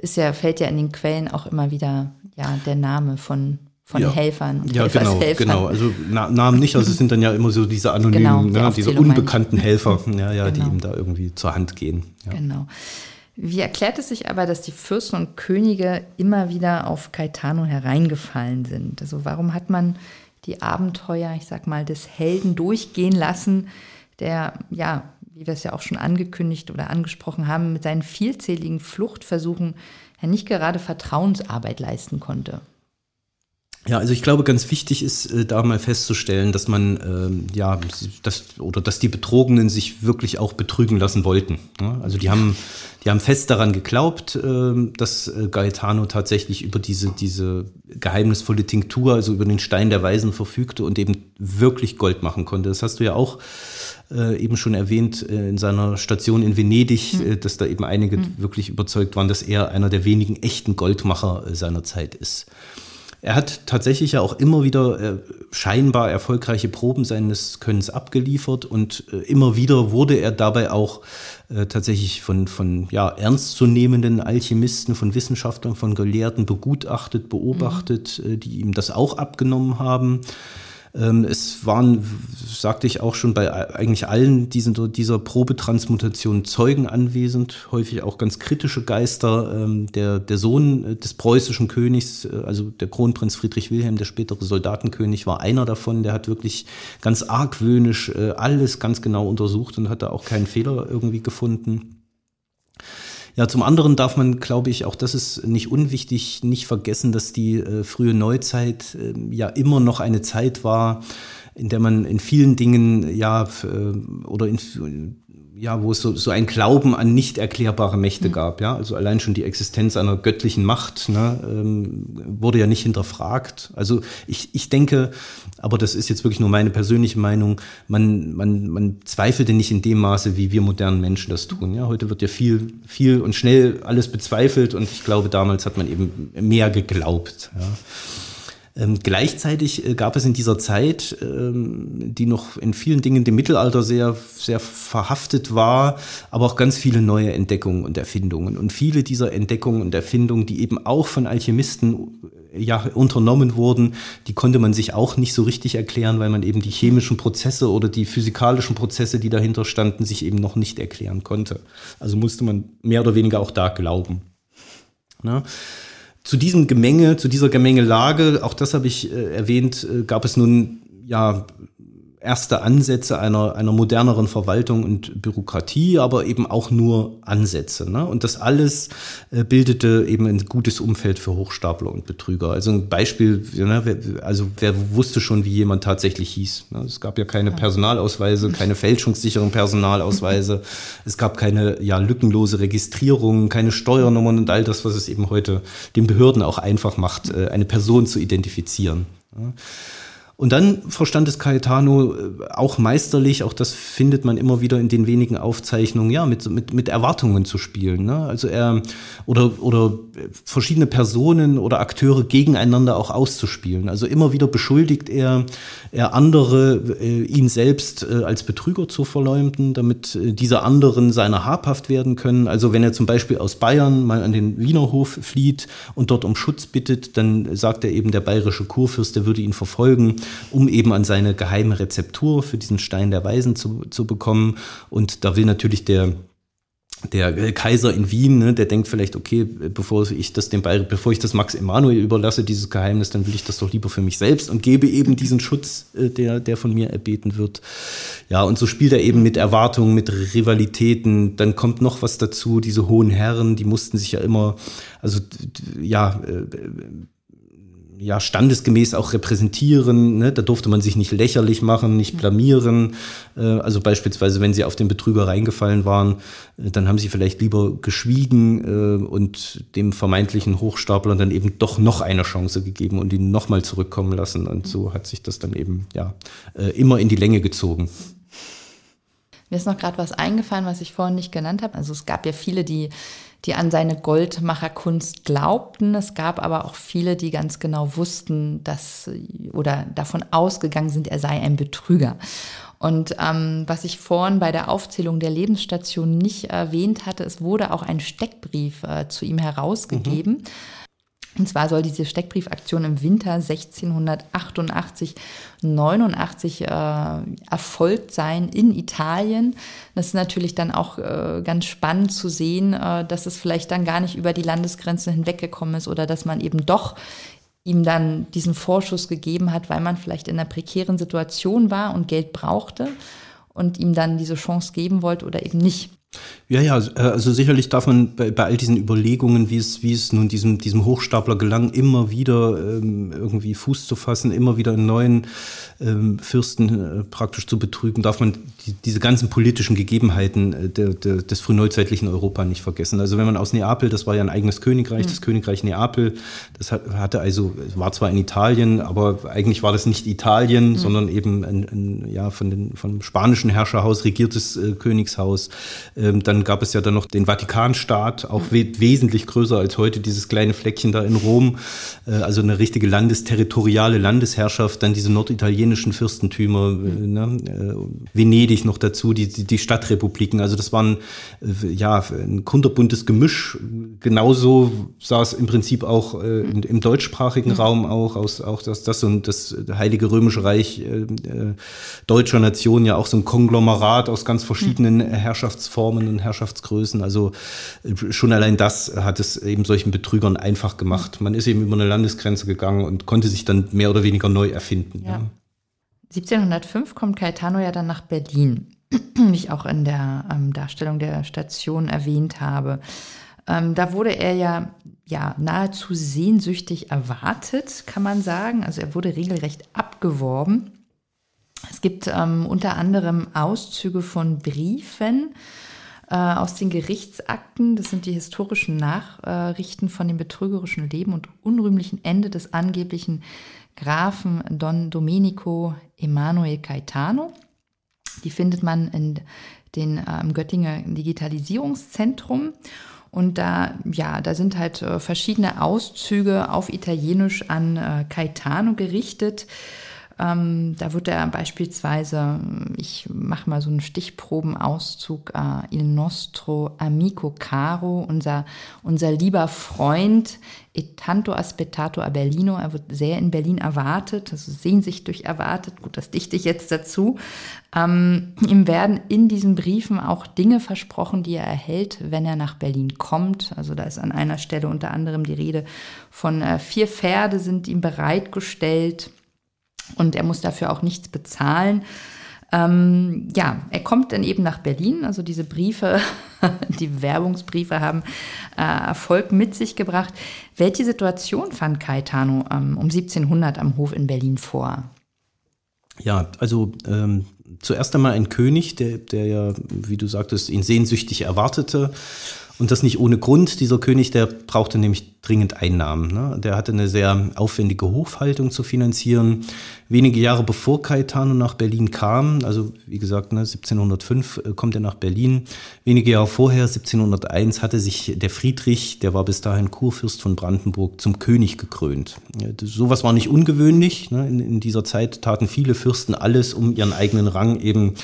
Speaker 2: ist ja, fällt ja in den Quellen auch immer wieder ja, der Name von, von
Speaker 1: ja.
Speaker 2: Helfern.
Speaker 1: Ja, genau, genau. Also Na Namen nicht, also es sind dann ja immer so diese anonymen, genau, ne, diese unbekannten Helfer, *laughs* ja, ja, genau. die ihm da irgendwie zur Hand gehen. Ja.
Speaker 2: Genau. Wie erklärt es sich aber, dass die Fürsten und Könige immer wieder auf Caetano hereingefallen sind? Also warum hat man die Abenteuer, ich sag mal, des Helden durchgehen lassen, der, ja, wie wir es ja auch schon angekündigt oder angesprochen haben, mit seinen vielzähligen Fluchtversuchen ja nicht gerade Vertrauensarbeit leisten konnte?
Speaker 1: Ja, also ich glaube, ganz wichtig ist, äh, da mal festzustellen, dass man, ähm, ja, dass, oder dass die Betrogenen sich wirklich auch betrügen lassen wollten. Ne? Also die haben, die haben fest daran geglaubt, äh, dass äh, Gaetano tatsächlich über diese, diese geheimnisvolle Tinktur, also über den Stein der Weisen verfügte und eben wirklich Gold machen konnte. Das hast du ja auch äh, eben schon erwähnt äh, in seiner Station in Venedig, hm. äh, dass da eben einige hm. wirklich überzeugt waren, dass er einer der wenigen echten Goldmacher seiner Zeit ist. Er hat tatsächlich ja auch immer wieder äh, scheinbar erfolgreiche Proben seines Könnens abgeliefert und äh, immer wieder wurde er dabei auch äh, tatsächlich von, von ja, ernstzunehmenden Alchemisten, von Wissenschaftlern, von Gelehrten begutachtet, beobachtet, mhm. die ihm das auch abgenommen haben. Ähm, es waren, sagte ich auch schon, bei eigentlich allen diesen, dieser Probetransmutation Zeugen anwesend, häufig auch ganz kritische Geister. Ähm, der, der Sohn äh, des preußischen Königs, äh, also der Kronprinz Friedrich Wilhelm, der spätere Soldatenkönig, war einer davon. Der hat wirklich ganz argwöhnisch äh, alles ganz genau untersucht und hat da auch keinen Fehler irgendwie gefunden. Ja, zum anderen darf man, glaube ich, auch das ist nicht unwichtig, nicht vergessen, dass die äh, frühe Neuzeit äh, ja immer noch eine Zeit war, in der man in vielen Dingen ja äh, oder in ja, wo es so, so ein Glauben an nicht erklärbare Mächte mhm. gab, ja. Also allein schon die Existenz einer göttlichen Macht ne, ähm, wurde ja nicht hinterfragt. Also ich, ich denke, aber das ist jetzt wirklich nur meine persönliche Meinung, man, man, man zweifelte nicht in dem Maße, wie wir modernen Menschen das tun. Ja, heute wird ja viel, viel und schnell alles bezweifelt und ich glaube, damals hat man eben mehr geglaubt. Ja. Ähm, gleichzeitig äh, gab es in dieser Zeit, ähm, die noch in vielen Dingen dem Mittelalter sehr, sehr verhaftet war, aber auch ganz viele neue Entdeckungen und Erfindungen. Und viele dieser Entdeckungen und Erfindungen, die eben auch von Alchemisten äh, ja, unternommen wurden, die konnte man sich auch nicht so richtig erklären, weil man eben die chemischen Prozesse oder die physikalischen Prozesse, die dahinter standen, sich eben noch nicht erklären konnte. Also musste man mehr oder weniger auch da glauben. Ne? Zu diesem Gemenge, zu dieser Gemengelage, auch das habe ich äh, erwähnt, äh, gab es nun ja erste Ansätze einer, einer moderneren Verwaltung und Bürokratie, aber eben auch nur Ansätze. Ne? Und das alles äh, bildete eben ein gutes Umfeld für Hochstapler und Betrüger. Also ein Beispiel, ne, also wer wusste schon, wie jemand tatsächlich hieß. Ne? Es gab ja keine Personalausweise, keine fälschungssicheren Personalausweise, es gab keine ja, lückenlose Registrierung, keine Steuernummern und all das, was es eben heute den Behörden auch einfach macht, äh, eine Person zu identifizieren. Ja? Und dann verstand es Caetano äh, auch meisterlich, auch das findet man immer wieder in den wenigen Aufzeichnungen, ja, mit, mit, mit Erwartungen zu spielen. Ne? Also er oder, oder verschiedene Personen oder Akteure gegeneinander auch auszuspielen. Also immer wieder beschuldigt er, er andere, äh, ihn selbst äh, als Betrüger zu verleumden, damit äh, diese anderen seiner habhaft werden können. Also wenn er zum Beispiel aus Bayern mal an den Wiener Hof flieht und dort um Schutz bittet, dann sagt er eben, der bayerische Kurfürst, der würde ihn verfolgen um eben an seine geheime Rezeptur für diesen Stein der Weisen zu, zu bekommen. Und da will natürlich der der Kaiser in Wien, ne, der denkt vielleicht, okay, bevor ich das dem Bayer, bevor ich das Max Emanuel überlasse, dieses Geheimnis, dann will ich das doch lieber für mich selbst und gebe eben diesen Schutz, äh, der, der von mir erbeten wird. Ja, und so spielt er eben mit Erwartungen, mit Rivalitäten. Dann kommt noch was dazu, diese hohen Herren, die mussten sich ja immer, also ja, äh, ja standesgemäß auch repräsentieren. Ne? Da durfte man sich nicht lächerlich machen, nicht blamieren. Äh, also beispielsweise, wenn sie auf den Betrüger reingefallen waren, äh, dann haben sie vielleicht lieber geschwiegen äh, und dem vermeintlichen Hochstapler dann eben doch noch eine Chance gegeben und ihn nochmal zurückkommen lassen. Und so hat sich das dann eben ja äh, immer in die Länge gezogen.
Speaker 2: Mir ist noch gerade was eingefallen, was ich vorhin nicht genannt habe. Also es gab ja viele, die die an seine Goldmacherkunst glaubten. Es gab aber auch viele, die ganz genau wussten, dass oder davon ausgegangen sind, er sei ein Betrüger. Und ähm, was ich vorhin bei der Aufzählung der Lebensstation nicht erwähnt hatte, es wurde auch ein Steckbrief äh, zu ihm herausgegeben. Mhm. Und zwar soll diese Steckbriefaktion im Winter 1688, 89 äh, erfolgt sein in Italien. Das ist natürlich dann auch äh, ganz spannend zu sehen, äh, dass es vielleicht dann gar nicht über die Landesgrenzen hinweggekommen ist oder dass man eben doch ihm dann diesen Vorschuss gegeben hat, weil man vielleicht in einer prekären Situation war und Geld brauchte und ihm dann diese Chance geben wollte oder eben nicht.
Speaker 1: Ja, ja, äh, also sicherlich darf man bei, bei all diesen Überlegungen, wie es, wie es nun diesem, diesem Hochstapler gelang, immer wieder ähm, irgendwie Fuß zu fassen, immer wieder einen neuen Fürsten äh, praktisch zu betrügen, darf man die, diese ganzen politischen Gegebenheiten äh, der, der, des frühneuzeitlichen Europa nicht vergessen. Also wenn man aus Neapel, das war ja ein eigenes Königreich, mhm. das Königreich Neapel, das hatte also, war zwar in Italien, aber eigentlich war das nicht Italien, mhm. sondern eben ein, ein, ja, von den, vom spanischen Herrscherhaus regiertes äh, Königshaus. Ähm, dann gab es ja dann noch den Vatikanstaat, auch mhm. we wesentlich größer als heute, dieses kleine Fleckchen da in Rom, äh, also eine richtige landesterritoriale Landesherrschaft, dann diese norditalienischen Fürstentümer, äh, ne, äh, Venedig noch dazu, die, die, Stadtrepubliken. Also das waren äh, ja ein kunterbuntes Gemisch. Genauso sah es im Prinzip auch äh, im deutschsprachigen mhm. Raum auch aus, auch das, das und das Heilige Römische Reich äh, deutscher Nation ja auch so ein Konglomerat aus ganz verschiedenen mhm. Herrschaftsformen Formen und Herrschaftsgrößen. Also schon allein das hat es eben solchen Betrügern einfach gemacht. Man ist eben über eine Landesgrenze gegangen und konnte sich dann mehr oder weniger neu erfinden.
Speaker 2: Ja. Ja. 1705 kommt Caetano ja dann nach Berlin, *clears throat* wie ich auch in der ähm, Darstellung der Station erwähnt habe. Ähm, da wurde er ja, ja nahezu sehnsüchtig erwartet, kann man sagen. Also er wurde regelrecht abgeworben. Es gibt ähm, unter anderem Auszüge von Briefen äh, aus den Gerichtsakten. Das sind die historischen Nachrichten von dem betrügerischen Leben und unrühmlichen Ende des angeblichen Grafen Don Domenico Emanuel Caetano. Die findet man in den äh, Göttinger Digitalisierungszentrum. Und da, ja, da sind halt äh, verschiedene Auszüge auf Italienisch an äh, Caetano gerichtet. Ähm, da wird er beispielsweise, ich mache mal so einen Stichprobenauszug, äh, Il nostro amico caro, unser, unser lieber Freund, e tanto aspettato a Berlino, er wird sehr in Berlin erwartet, also sehnsüchtig erwartet, gut, das dichte ich jetzt dazu. Ähm, ihm werden in diesen Briefen auch Dinge versprochen, die er erhält, wenn er nach Berlin kommt. Also da ist an einer Stelle unter anderem die Rede von äh, vier Pferde sind ihm bereitgestellt und er muss dafür auch nichts bezahlen. Ähm, ja, er kommt dann eben nach Berlin. Also diese Briefe, *laughs* die Werbungsbriefe haben äh, Erfolg mit sich gebracht. Welche Situation fand Caetano ähm, um 1700 am Hof in Berlin vor?
Speaker 1: Ja, also ähm, zuerst einmal ein König, der, der ja, wie du sagtest, ihn sehnsüchtig erwartete. Und das nicht ohne Grund. Dieser König, der brauchte nämlich dringend Einnahmen. Ne? Der hatte eine sehr aufwendige Hofhaltung zu finanzieren. Wenige Jahre bevor Caetano nach Berlin kam, also wie gesagt, ne, 1705 äh, kommt er nach Berlin. Wenige Jahre vorher, 1701, hatte sich der Friedrich, der war bis dahin Kurfürst von Brandenburg, zum König gekrönt. Ja, sowas war nicht ungewöhnlich. Ne? In, in, dieser Zeit taten viele Fürsten alles, um ihren eigenen Rang eben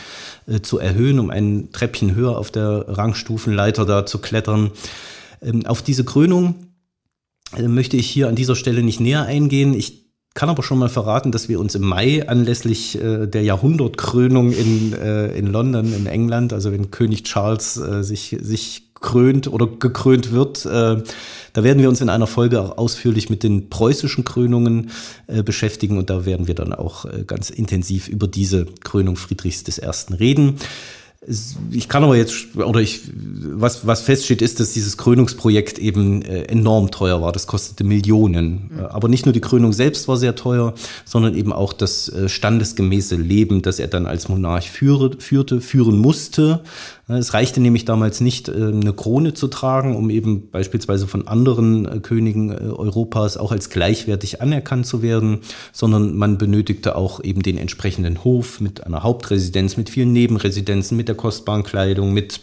Speaker 1: äh, zu erhöhen, um ein Treppchen höher auf der Rangstufenleiter da zu klettern. Ähm, auf diese Krönung möchte ich hier an dieser Stelle nicht näher eingehen. Ich kann aber schon mal verraten, dass wir uns im Mai anlässlich äh, der Jahrhundertkrönung in, äh, in London, in England, also wenn König Charles äh, sich, sich krönt oder gekrönt wird, äh, da werden wir uns in einer Folge auch ausführlich mit den preußischen Krönungen äh, beschäftigen und da werden wir dann auch äh, ganz intensiv über diese Krönung Friedrichs I. reden. Ich kann aber jetzt, oder ich, was, was feststeht, ist, dass dieses Krönungsprojekt eben äh, enorm teuer war. Das kostete Millionen. Mhm. Aber nicht nur die Krönung selbst war sehr teuer, sondern eben auch das äh, standesgemäße Leben, das er dann als Monarch führe, führte, führen musste. Es reichte nämlich damals nicht, äh, eine Krone zu tragen, um eben beispielsweise von anderen äh, Königen äh, Europas auch als gleichwertig anerkannt zu werden, sondern man benötigte auch eben den entsprechenden Hof mit einer Hauptresidenz, mit vielen Nebenresidenzen, mit der kostbaren Kleidung, mit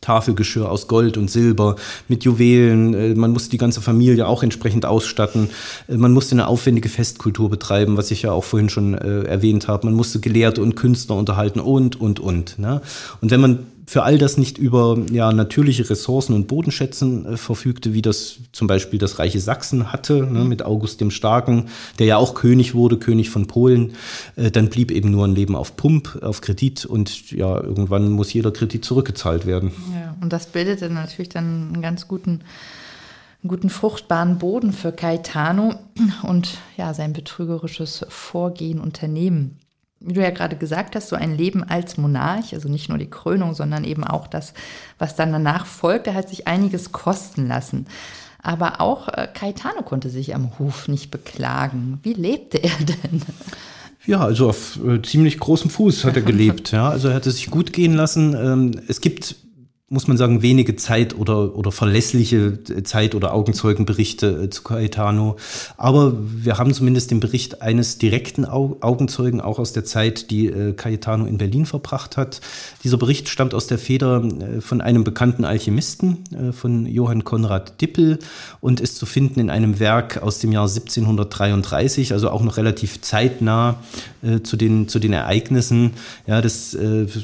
Speaker 1: Tafelgeschirr aus Gold und Silber mit Juwelen. Äh, man musste die ganze Familie auch entsprechend ausstatten. Man musste eine aufwendige Festkultur betreiben, was ich ja auch vorhin schon äh, erwähnt habe. Man musste Gelehrte und Künstler unterhalten und, und, und. Ne? Und wenn man für all das nicht über ja, natürliche Ressourcen und Bodenschätzen äh, verfügte, wie das zum Beispiel das Reiche Sachsen hatte, ne, mit August dem Starken, der ja auch König wurde, König von Polen, äh, dann blieb eben nur ein Leben auf Pump, auf Kredit und ja, irgendwann muss jeder Kredit zurückgezahlt werden.
Speaker 2: Ja, und das bildete natürlich dann einen ganz guten einen guten fruchtbaren Boden für Caetano und ja, sein betrügerisches Vorgehen, Unternehmen wie du ja gerade gesagt hast, so ein Leben als Monarch, also nicht nur die Krönung, sondern eben auch das, was dann danach folgt, er hat sich einiges kosten lassen. Aber auch äh, Caetano konnte sich am Hof nicht beklagen. Wie lebte er denn?
Speaker 1: Ja, also auf äh, ziemlich großem Fuß hat er gelebt. *laughs* ja, also er hatte sich gut gehen lassen. Ähm, es gibt muss man sagen, wenige Zeit oder, oder verlässliche Zeit- oder Augenzeugenberichte äh, zu Caetano. Aber wir haben zumindest den Bericht eines direkten Augenzeugen, auch aus der Zeit, die äh, Caetano in Berlin verbracht hat. Dieser Bericht stammt aus der Feder äh, von einem bekannten Alchemisten, von Johann Konrad Dippel und ist zu finden in einem Werk aus dem Jahr 1733, also auch noch relativ zeitnah zu, den, zu den Ereignissen. Ja, das,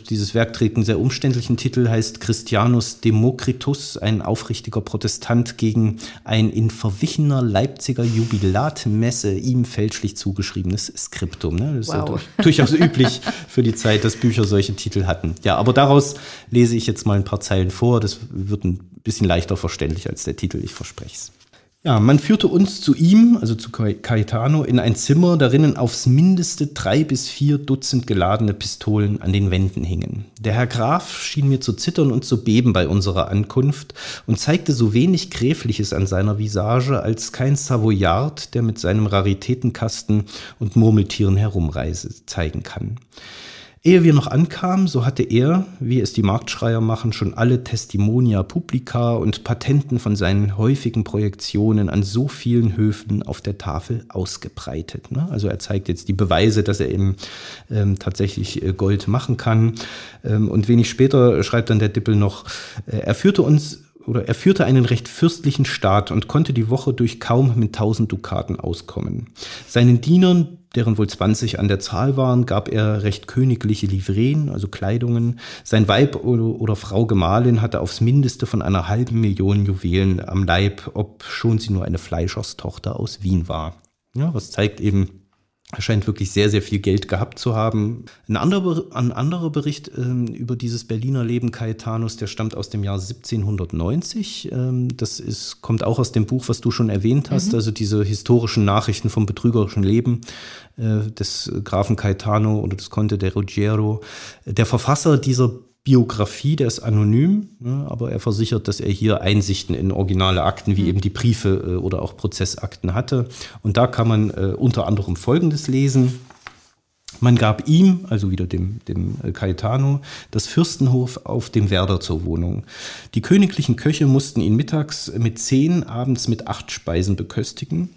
Speaker 1: dieses Werk trägt einen sehr umständlichen Titel, heißt Christian Christianus Demokritus, ein aufrichtiger Protestant, gegen ein in verwichener Leipziger Jubilatmesse ihm fälschlich zugeschriebenes Skriptum. Ne? Das wow. ist ja durchaus üblich für die Zeit, dass Bücher solche Titel hatten. Ja, aber daraus lese ich jetzt mal ein paar Zeilen vor. Das wird ein bisschen leichter verständlich als der Titel, ich verspreche es. Ja, man führte uns zu ihm, also zu Caetano, in ein Zimmer, darinnen aufs Mindeste drei bis vier Dutzend geladene Pistolen an den Wänden hingen. Der Herr Graf schien mir zu zittern und zu beben bei unserer Ankunft und zeigte so wenig Gräfliches an seiner Visage als kein Savoyard, der mit seinem Raritätenkasten und Murmeltieren herumreise, zeigen kann. Ehe wir noch ankamen, so hatte er, wie es die Marktschreier machen, schon alle Testimonia publica und Patenten von seinen häufigen Projektionen an so vielen Höfen auf der Tafel ausgebreitet. Ne? Also er zeigt jetzt die Beweise, dass er eben ähm, tatsächlich äh, Gold machen kann. Ähm, und wenig später schreibt dann der Dippel noch, äh, er führte uns oder er führte einen recht fürstlichen Staat und konnte die Woche durch kaum mit tausend Dukaten auskommen. Seinen Dienern deren wohl 20 an der Zahl waren, gab er recht königliche Livreen, also Kleidungen. Sein Weib oder, oder, Frau Gemahlin hatte aufs Mindeste von einer halben Million Juwelen am Leib, ob schon sie nur eine Fleischerstochter aus Wien war. Ja, was zeigt eben, scheint wirklich sehr, sehr viel Geld gehabt zu haben. Ein anderer, ein anderer Bericht ähm, über dieses Berliner Leben Caetanus, der stammt aus dem Jahr 1790. Ähm, das ist, kommt auch aus dem Buch, was du schon erwähnt hast, mhm. also diese historischen Nachrichten vom betrügerischen Leben äh, des Grafen Caetano oder des Conte de Ruggiero. Der Verfasser dieser Biografie, der ist anonym, ne, aber er versichert, dass er hier Einsichten in originale Akten wie mhm. eben die Briefe äh, oder auch Prozessakten hatte. Und da kann man äh, unter anderem Folgendes lesen. Man gab ihm, also wieder dem, dem äh, Caetano, das Fürstenhof auf dem Werder zur Wohnung. Die königlichen Köche mussten ihn mittags mit zehn, abends mit acht Speisen beköstigen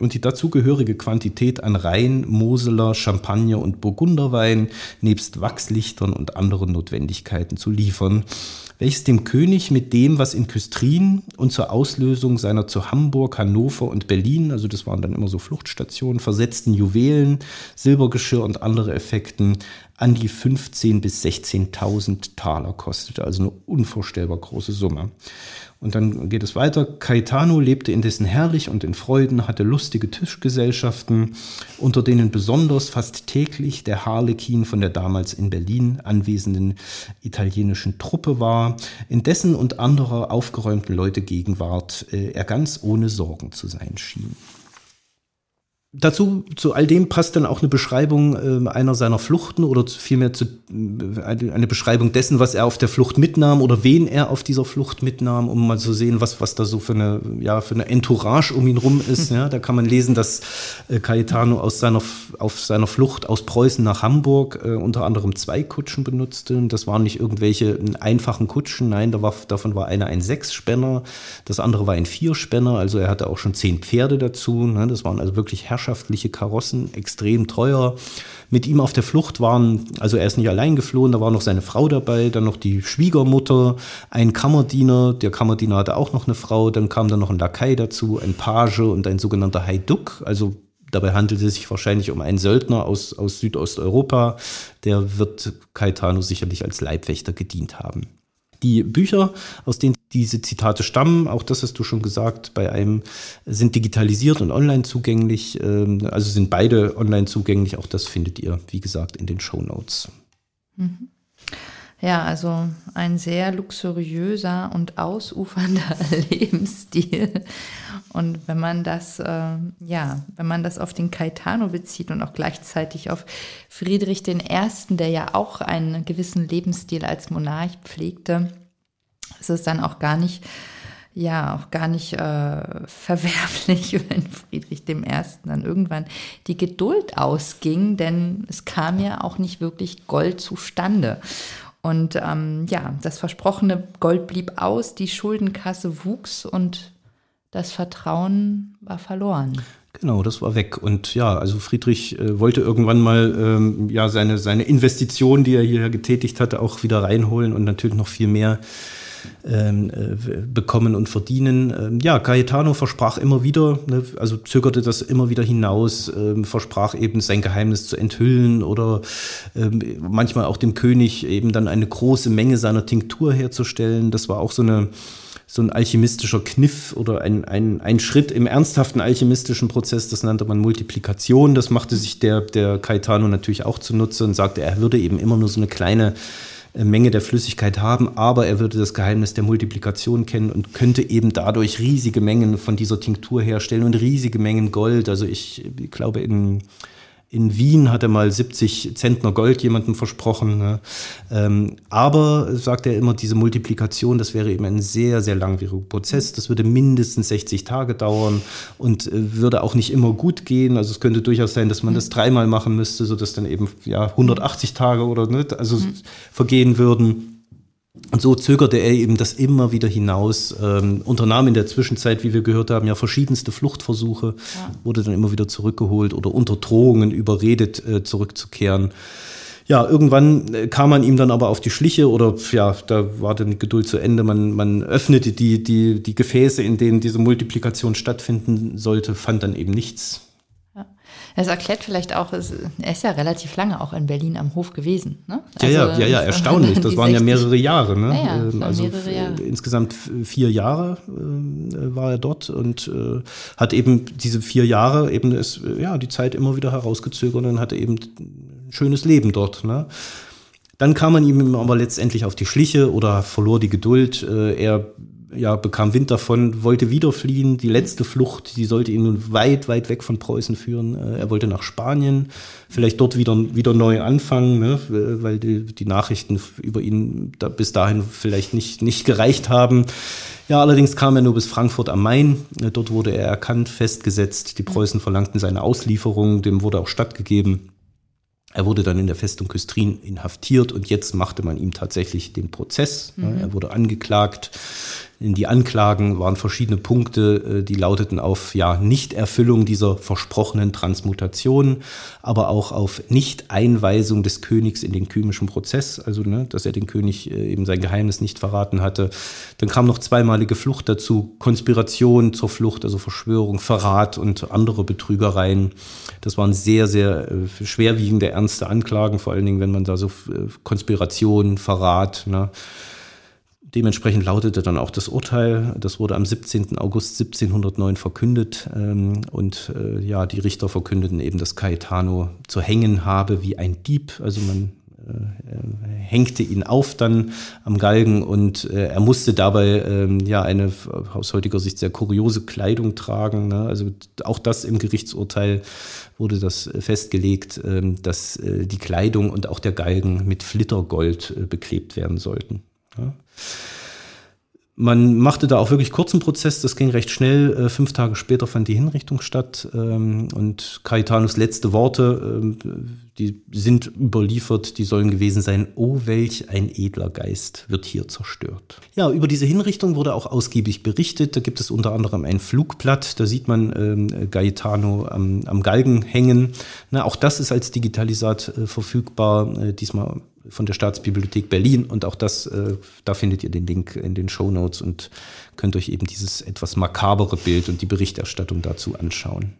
Speaker 1: und die dazugehörige Quantität an Rhein, Moseler, Champagner und Burgunderwein nebst Wachslichtern und anderen Notwendigkeiten zu liefern, welches dem König mit dem, was in Küstrin und zur Auslösung seiner zu Hamburg, Hannover und Berlin, also das waren dann immer so Fluchtstationen, versetzten Juwelen, Silbergeschirr und andere Effekten an die 15.000 bis 16.000 Taler kostete, also eine unvorstellbar große Summe. Und dann geht es weiter. Caetano lebte indessen herrlich und in Freuden, hatte lustige Tischgesellschaften, unter denen besonders fast täglich der Harlekin von der damals in Berlin anwesenden italienischen Truppe war, in dessen und anderer aufgeräumten Leute Gegenwart äh, er ganz ohne Sorgen zu sein schien. Dazu, zu all dem passt dann auch eine Beschreibung äh, einer seiner Fluchten oder vielmehr zu, äh, eine Beschreibung dessen, was er auf der Flucht mitnahm oder wen er auf dieser Flucht mitnahm, um mal zu sehen, was, was da so für eine, ja, für eine Entourage um ihn rum ist. *laughs* Ja, da kann man lesen, dass äh, Caetano aus seiner, auf seiner Flucht aus Preußen nach Hamburg äh, unter anderem zwei Kutschen benutzte. Das waren nicht irgendwelche einfachen Kutschen, nein, da war, davon war eine ein Sechsspänner, das andere war ein Vierspänner, also er hatte auch schon zehn Pferde dazu. Ne? Das waren also wirklich Herrscher herrschaftliche Karossen, extrem teuer. Mit ihm auf der Flucht waren, also er ist nicht allein geflohen, da war noch seine Frau dabei, dann noch die Schwiegermutter, ein Kammerdiener, der Kammerdiener hatte auch noch eine Frau, dann kam dann noch ein Lakai dazu, ein Page und ein sogenannter Haiduk, also Dabei handelt es sich wahrscheinlich um einen Söldner aus, aus Südosteuropa. Der wird Caetano sicherlich als Leibwächter gedient haben. Die Bücher, aus denen diese Zitate stammen, auch das hast du schon gesagt, bei einem sind digitalisiert und online zugänglich. Ähm, also sind beide online zugänglich. Auch das findet ihr, wie gesagt, in den Show Notes.
Speaker 2: Mhm. Ja, also ein sehr luxuriöser und ausufernder *laughs* Lebensstil. Und wenn man das, äh, ja, wenn man das auf den Caetano bezieht und auch gleichzeitig auf Friedrich I., der ja auch einen gewissen Lebensstil als Monarch pflegte, ist es dann auch gar nicht, ja, auch gar nicht äh, *laughs* verwerflich, wenn Friedrich I. dann irgendwann die Geduld ausging, denn es kam ja auch nicht wirklich Gold zustande. Und ähm, ja, das versprochene Gold blieb aus, die Schuldenkasse wuchs und das Vertrauen war verloren.
Speaker 1: Genau, das war weg. Und ja, also Friedrich äh, wollte irgendwann mal ähm, ja seine, seine Investition, die er hier getätigt hatte, auch wieder reinholen und natürlich noch viel mehr ähm, äh, bekommen und verdienen. Ähm, ja, Gaetano versprach immer wieder, ne, also zögerte das immer wieder hinaus, ähm, versprach eben sein Geheimnis zu enthüllen oder ähm, manchmal auch dem König eben dann eine große Menge seiner Tinktur herzustellen. Das war auch so eine so ein alchemistischer Kniff oder ein, ein, ein Schritt im ernsthaften alchemistischen Prozess, das nannte man Multiplikation. Das machte sich der, der Caetano natürlich auch zunutze und sagte, er würde eben immer nur so eine kleine äh, Menge der Flüssigkeit haben, aber er würde das Geheimnis der Multiplikation kennen und könnte eben dadurch riesige Mengen von dieser Tinktur herstellen und riesige Mengen Gold. Also ich, ich glaube, in in Wien hat er mal 70 Zentner Gold jemandem versprochen. Ne? Ähm, aber, sagt er immer, diese Multiplikation, das wäre eben ein sehr, sehr langwieriger Prozess. Das würde mindestens 60 Tage dauern und äh, würde auch nicht immer gut gehen. Also es könnte durchaus sein, dass man das dreimal machen müsste, sodass dann eben ja, 180 Tage oder ne, also mhm. vergehen würden. Und so zögerte er eben das immer wieder hinaus, ähm, unternahm in der Zwischenzeit, wie wir gehört haben, ja verschiedenste Fluchtversuche, ja. wurde dann immer wieder zurückgeholt oder unter Drohungen überredet, äh, zurückzukehren. Ja, irgendwann äh, kam man ihm dann aber auf die Schliche oder ja, da war dann die Geduld zu Ende. Man, man öffnete die, die, die Gefäße, in denen diese Multiplikation stattfinden sollte, fand dann eben nichts.
Speaker 2: Es erklärt vielleicht auch, er ist ja relativ lange auch in Berlin am Hof gewesen. Ne?
Speaker 1: Also ja, ja, ja, ja, erstaunlich. Das waren 60, ja mehrere Jahre. Ne? Ja, ja, ähm, also mehrere Jahre. insgesamt vier Jahre äh, war er dort und äh, hat eben diese vier Jahre eben ist, ja, die Zeit immer wieder herausgezögert und hatte eben ein schönes Leben dort. Ne? Dann kam man ihm aber letztendlich auf die Schliche oder verlor die Geduld. Äh, er ja, bekam Wind davon, wollte wieder fliehen. Die letzte Flucht, die sollte ihn nun weit, weit weg von Preußen führen. Äh, er wollte nach Spanien, vielleicht dort wieder, wieder neu anfangen, ne, weil die, die Nachrichten über ihn da bis dahin vielleicht nicht, nicht gereicht haben. Ja, allerdings kam er nur bis Frankfurt am Main. Äh, dort wurde er erkannt, festgesetzt. Die Preußen verlangten seine Auslieferung, dem wurde auch stattgegeben. Er wurde dann in der Festung Küstrin inhaftiert und jetzt machte man ihm tatsächlich den Prozess. Mhm. Er wurde angeklagt. In die Anklagen waren verschiedene Punkte, äh, die lauteten auf ja Nichterfüllung dieser versprochenen Transmutation, aber auch auf Nichteinweisung des Königs in den kymischen Prozess, also ne, dass er den König äh, eben sein Geheimnis nicht verraten hatte. Dann kam noch zweimalige Flucht dazu, Konspiration zur Flucht, also Verschwörung, Verrat und andere Betrügereien. Das waren sehr, sehr äh, schwerwiegende, ernste Anklagen, vor allen Dingen, wenn man da so Konspiration, Verrat, ne, Dementsprechend lautete dann auch das Urteil. Das wurde am 17. August 1709 verkündet. Ähm, und äh, ja, die Richter verkündeten eben, dass Caetano zu hängen habe wie ein Dieb. Also man äh, hängte ihn auf dann am Galgen und äh, er musste dabei ähm, ja eine aus heutiger Sicht sehr kuriose Kleidung tragen. Ne? Also auch das im Gerichtsurteil wurde das festgelegt, ähm, dass äh, die Kleidung und auch der Galgen mit Flittergold äh, beklebt werden sollten. Ja? Man machte da auch wirklich kurzen Prozess, das ging recht schnell. Äh, fünf Tage später fand die Hinrichtung statt ähm, und Caetanos letzte Worte, ähm, die sind überliefert, die sollen gewesen sein, oh welch ein edler Geist wird hier zerstört. Ja, über diese Hinrichtung wurde auch ausgiebig berichtet. Da gibt es unter anderem ein Flugblatt, da sieht man ähm, Gaetano am, am Galgen hängen. Na, auch das ist als Digitalisat äh, verfügbar, äh, diesmal von der Staatsbibliothek Berlin. Und auch das, äh, da findet ihr den Link in den Show Notes und könnt euch eben dieses etwas makabere Bild und die Berichterstattung dazu anschauen.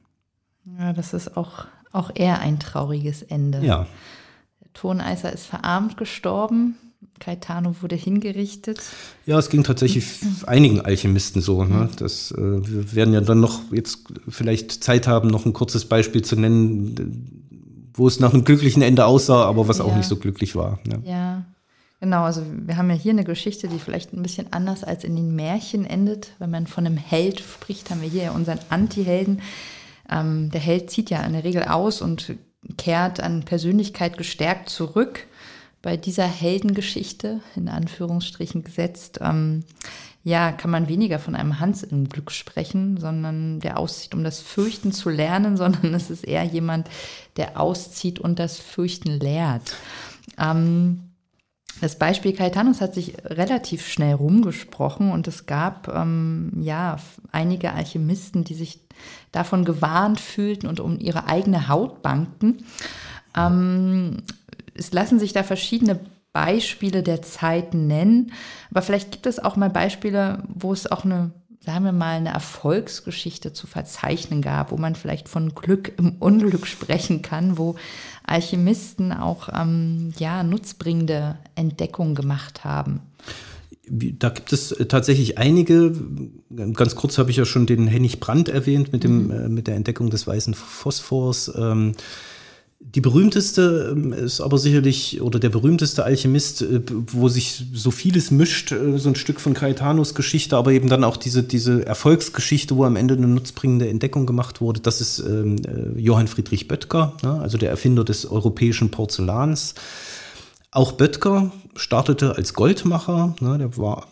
Speaker 2: Ja, das ist auch, auch eher ein trauriges Ende.
Speaker 1: Ja.
Speaker 2: Der Toneiser ist verarmt gestorben. Caetano wurde hingerichtet.
Speaker 1: Ja, es ging tatsächlich einigen Alchemisten so. Ne? Das, äh, wir werden ja dann noch jetzt vielleicht Zeit haben, noch ein kurzes Beispiel zu nennen wo es nach einem glücklichen Ende aussah, aber was ja. auch nicht so glücklich war.
Speaker 2: Ne? Ja. Genau, also wir haben ja hier eine Geschichte, die vielleicht ein bisschen anders als in den Märchen endet. Wenn man von einem Held spricht, haben wir hier ja unseren Anti-Helden. Ähm, der Held zieht ja in der Regel aus und kehrt an Persönlichkeit gestärkt zurück. Bei dieser Heldengeschichte, in Anführungsstrichen gesetzt, ähm, ja, kann man weniger von einem Hans im Glück sprechen, sondern der auszieht, um das Fürchten zu lernen, *laughs* sondern es ist eher jemand, der auszieht und das Fürchten lehrt. Ähm, das Beispiel Caetanos hat sich relativ schnell rumgesprochen und es gab ähm, ja einige Alchemisten, die sich davon gewarnt fühlten und um ihre eigene Haut bangten. Ähm, es lassen sich da verschiedene Beispiele der Zeit nennen. Aber vielleicht gibt es auch mal Beispiele, wo es auch eine, sagen wir mal, eine Erfolgsgeschichte zu verzeichnen gab, wo man vielleicht von Glück im Unglück sprechen kann, wo Alchemisten auch ähm, ja, nutzbringende Entdeckungen gemacht haben.
Speaker 1: Da gibt es äh, tatsächlich einige. Ganz kurz habe ich ja schon den Hennig Brandt erwähnt mit, dem, mhm. äh, mit der Entdeckung des weißen Phosphors. Ähm, die berühmteste ähm, ist aber sicherlich, oder der berühmteste Alchemist, äh, wo sich so vieles mischt, äh, so ein Stück von Caetanos Geschichte, aber eben dann auch diese, diese Erfolgsgeschichte, wo am Ende eine nutzbringende Entdeckung gemacht wurde, das ist ähm, äh, Johann Friedrich Böttger, ne, also der Erfinder des europäischen Porzellans. Auch Böttger startete als Goldmacher, ne, der war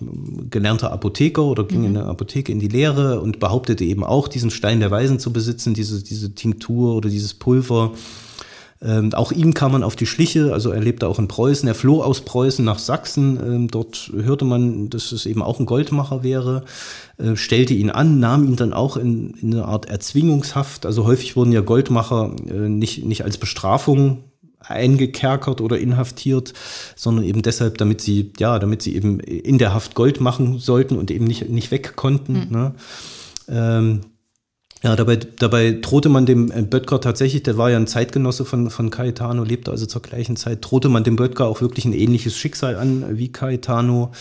Speaker 1: gelernter Apotheker oder ging mhm. in eine Apotheke in die Lehre und behauptete eben auch, diesen Stein der Weisen zu besitzen, diese, diese Tinktur oder dieses Pulver ähm, auch ihm kam man auf die Schliche, also er lebte auch in Preußen. Er floh aus Preußen nach Sachsen. Ähm, dort hörte man, dass es eben auch ein Goldmacher wäre, äh, stellte ihn an, nahm ihn dann auch in, in eine Art Erzwingungshaft. Also häufig wurden ja Goldmacher äh, nicht, nicht als Bestrafung eingekerkert oder inhaftiert, sondern eben deshalb, damit sie, ja, damit sie eben in der Haft Gold machen sollten und eben nicht, nicht weg konnten. Mhm. Ne? Ähm, ja, dabei, dabei drohte man dem äh, Böttger tatsächlich, der war ja ein Zeitgenosse von, von Caetano, lebte also zur gleichen Zeit, drohte man dem Böttger auch wirklich ein ähnliches Schicksal an wie Caetano.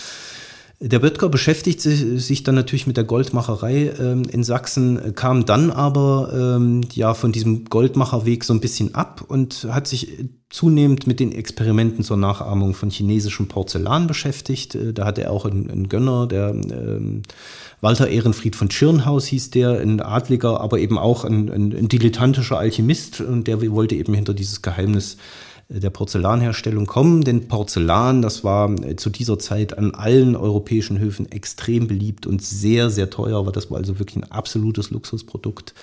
Speaker 1: Der Böttger beschäftigt sich dann natürlich mit der Goldmacherei ähm, in Sachsen, kam dann aber ähm, ja von diesem Goldmacherweg so ein bisschen ab und hat sich zunehmend mit den Experimenten zur Nachahmung von chinesischem Porzellan beschäftigt. Äh, da hatte er auch einen, einen Gönner, der ähm, Walter Ehrenfried von Schirnhaus hieß der, ein Adliger, aber eben auch ein, ein, ein dilettantischer Alchemist und der wollte eben hinter dieses Geheimnis der Porzellanherstellung kommen. Denn Porzellan, das war äh, zu dieser Zeit an allen europäischen Höfen extrem beliebt und sehr, sehr teuer, aber das war also wirklich ein absolutes Luxusprodukt.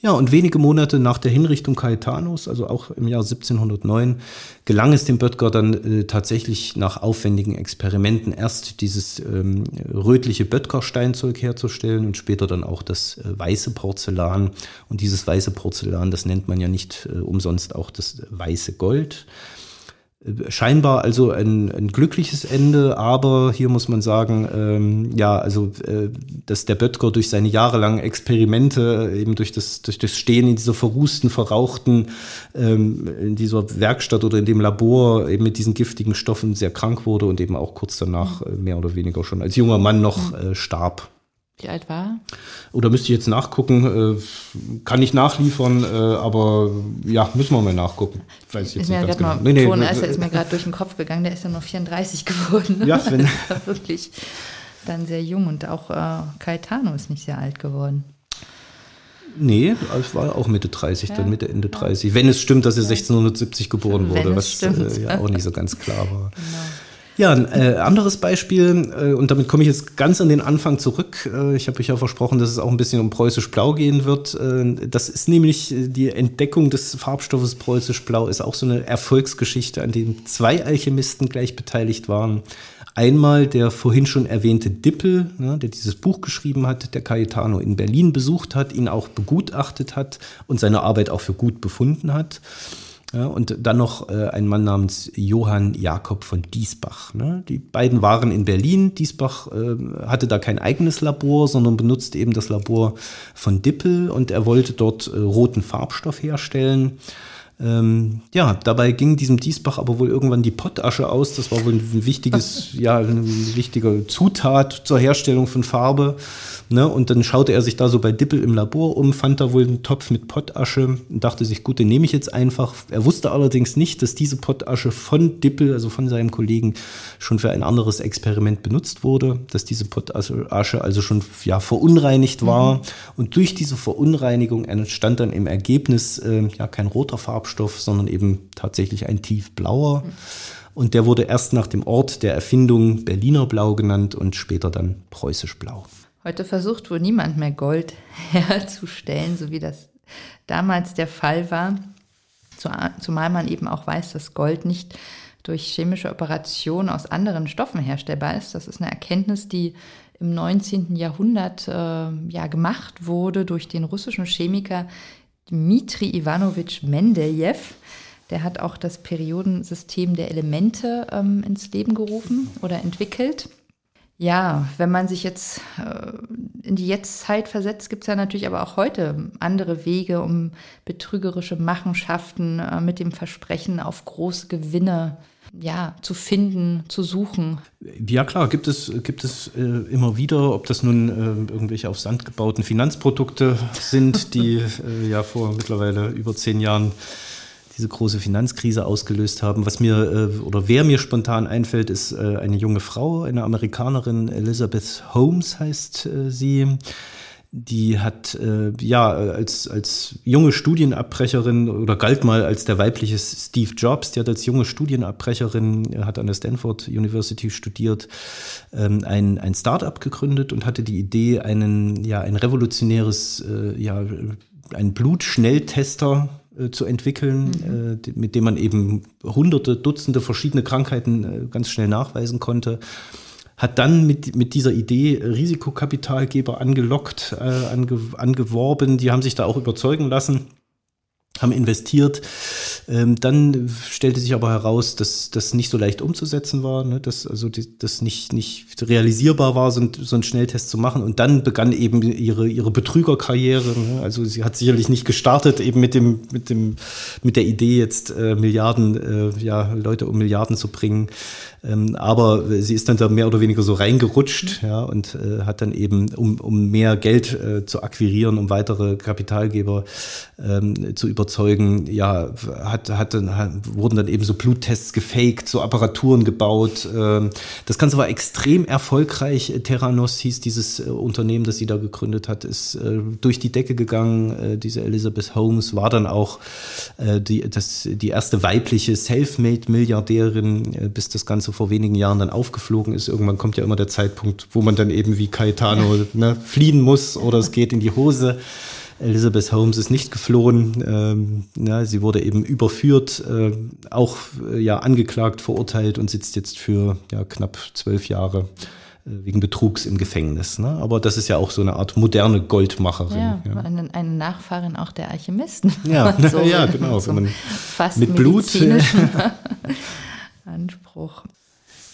Speaker 1: Ja, und wenige Monate nach der Hinrichtung Caetanos, also auch im Jahr 1709, gelang es dem Böttger dann äh, tatsächlich nach aufwendigen Experimenten erst dieses ähm, rötliche Böttger-Steinzeug herzustellen und später dann auch das äh, weiße Porzellan. Und dieses weiße Porzellan, das nennt man ja nicht äh, umsonst auch das weiße Gold scheinbar also ein, ein, glückliches Ende, aber hier muss man sagen, ähm, ja, also äh, dass der Böttger durch seine jahrelangen Experimente, eben durch das, durch das Stehen in dieser verrußten, verrauchten, ähm, in dieser Werkstatt oder in dem Labor eben mit diesen giftigen Stoffen sehr krank wurde und eben auch kurz danach äh, mehr oder weniger schon als junger Mann noch äh, starb.
Speaker 2: Wie alt war
Speaker 1: Oder müsste ich jetzt nachgucken? Äh, kann ich nachliefern, äh, aber ja, müssen wir mal nachgucken.
Speaker 2: Weiß ich jetzt ist nicht mir ganz genau. Mal, nee, nee, Toneister ist mir gerade durch den Kopf gegangen, der ist ja nur 34 *laughs* geworden.
Speaker 1: Ja, wenn.
Speaker 2: das *laughs* war wirklich dann sehr jung und auch äh, Caetano ist nicht sehr alt geworden.
Speaker 1: Nee, es war auch Mitte 30, ja, dann Mitte, Ende 30. Wenn es stimmt, dass er 1670 geboren wurde, was äh, ja auch nicht so ganz klar war. Genau. Ja, ein äh, anderes Beispiel, äh, und damit komme ich jetzt ganz an den Anfang zurück. Äh, ich habe euch ja versprochen, dass es auch ein bisschen um preußisch Blau gehen wird. Äh, das ist nämlich äh, die Entdeckung des Farbstoffes preußisch Blau, ist auch so eine Erfolgsgeschichte, an dem zwei Alchemisten gleich beteiligt waren. Einmal der vorhin schon erwähnte Dippel, ne, der dieses Buch geschrieben hat, der Cayetano in Berlin besucht hat, ihn auch begutachtet hat und seine Arbeit auch für gut befunden hat. Ja, und dann noch äh, ein Mann namens Johann Jakob von Diesbach. Ne? Die beiden waren in Berlin. Diesbach äh, hatte da kein eigenes Labor, sondern benutzte eben das Labor von Dippel und er wollte dort äh, roten Farbstoff herstellen. Ähm, ja, dabei ging diesem Diesbach aber wohl irgendwann die Pottasche aus. Das war wohl ein wichtiges, *laughs* ja, eine wichtige Zutat zur Herstellung von Farbe. Ne? Und dann schaute er sich da so bei Dippel im Labor um, fand da wohl einen Topf mit Pottasche und dachte sich, gut, den nehme ich jetzt einfach. Er wusste allerdings nicht, dass diese Pottasche von Dippel, also von seinem Kollegen, schon für ein anderes Experiment benutzt wurde, dass diese Pottasche also schon ja, verunreinigt war. Mhm. Und durch diese Verunreinigung entstand dann im Ergebnis äh, ja kein roter Farbstoff, sondern eben tatsächlich ein tiefblauer. Und der wurde erst nach dem Ort der Erfindung Berliner Blau genannt und später dann preußisch Blau.
Speaker 2: Heute versucht wohl niemand mehr Gold *laughs* herzustellen, so wie das damals der Fall war. Zumal man eben auch weiß, dass Gold nicht durch chemische Operationen aus anderen Stoffen herstellbar ist. Das ist eine Erkenntnis, die im 19. Jahrhundert äh, ja, gemacht wurde durch den russischen Chemiker Dmitri Ivanovich Mendeleev. Der hat auch das Periodensystem der Elemente ähm, ins Leben gerufen oder entwickelt. Ja, wenn man sich jetzt äh, in die Jetztzeit versetzt, gibt es ja natürlich aber auch heute andere Wege, um betrügerische Machenschaften äh, mit dem Versprechen auf große Gewinne ja, zu finden, zu suchen.
Speaker 1: Ja klar, gibt es, gibt es äh, immer wieder, ob das nun äh, irgendwelche auf Sand gebauten Finanzprodukte sind, die *laughs* äh, ja vor mittlerweile über zehn Jahren diese große Finanzkrise ausgelöst haben. Was mir äh, oder wer mir spontan einfällt, ist äh, eine junge Frau, eine Amerikanerin, Elizabeth Holmes heißt äh, sie. Die hat äh, ja als, als junge Studienabbrecherin oder galt mal als der weibliche Steve Jobs. Die hat als junge Studienabbrecherin, hat an der Stanford University studiert, ähm, ein, ein Start-up gegründet und hatte die Idee, einen, ja, ein revolutionäres, äh, ja, einen Blutschnelltester äh, zu entwickeln, mhm. äh, mit dem man eben hunderte, Dutzende verschiedene Krankheiten äh, ganz schnell nachweisen konnte. Hat dann mit, mit dieser Idee Risikokapitalgeber angelockt, äh, ange, angeworben, die haben sich da auch überzeugen lassen haben investiert. Ähm, dann stellte sich aber heraus, dass das nicht so leicht umzusetzen war, ne? dass also das nicht, nicht realisierbar war, so, ein, so einen Schnelltest zu machen. Und dann begann eben ihre, ihre Betrügerkarriere. Ne? Also sie hat sicherlich nicht gestartet eben mit dem, mit dem, mit der Idee, jetzt äh, Milliarden, äh, ja, Leute um Milliarden zu bringen. Ähm, aber sie ist dann da mehr oder weniger so reingerutscht, ja, und äh, hat dann eben, um, um mehr Geld äh, zu akquirieren, um weitere Kapitalgeber ähm, zu überzeugen, ja, hat, hat, hat, wurden dann eben so Bluttests gefaked, so Apparaturen gebaut. Ähm, das Ganze war extrem erfolgreich. Terranos hieß dieses äh, Unternehmen, das sie da gegründet hat, ist äh, durch die Decke gegangen. Äh, diese Elizabeth Holmes war dann auch die, das, die erste weibliche Selfmade-Milliardärin, bis das Ganze vor wenigen Jahren dann aufgeflogen ist. Irgendwann kommt ja immer der Zeitpunkt, wo man dann eben wie Caetano ne, fliehen muss oder es geht in die Hose. Elizabeth Holmes ist nicht geflohen. Ähm, ja, sie wurde eben überführt, äh, auch äh, ja angeklagt, verurteilt und sitzt jetzt für ja, knapp zwölf Jahre äh, wegen Betrugs im Gefängnis. Ne? Aber das ist ja auch so eine Art moderne Goldmacherin. Ja,
Speaker 2: ja. Eine, eine, Nachfahrin auch der Alchemisten. *laughs*
Speaker 1: Ja, *laughs* so ja genau.
Speaker 2: So fast mit Blut. *laughs* Anspruch.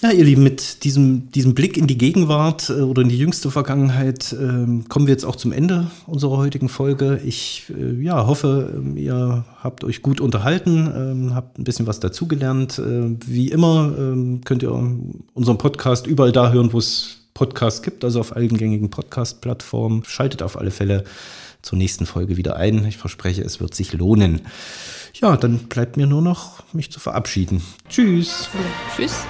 Speaker 1: Ja, ihr Lieben, mit diesem, diesem Blick in die Gegenwart äh, oder in die jüngste Vergangenheit äh, kommen wir jetzt auch zum Ende unserer heutigen Folge. Ich äh, ja, hoffe, ähm, ihr habt euch gut unterhalten, ähm, habt ein bisschen was dazugelernt. Äh, wie immer ähm, könnt ihr unseren Podcast überall da hören, wo es Podcasts gibt, also auf allen gängigen Podcast-Plattformen. Schaltet auf alle Fälle zur nächsten Folge wieder ein. Ich verspreche, es wird sich lohnen. Ja, dann bleibt mir nur noch, mich zu verabschieden. Tschüss.
Speaker 2: Ja, tschüss.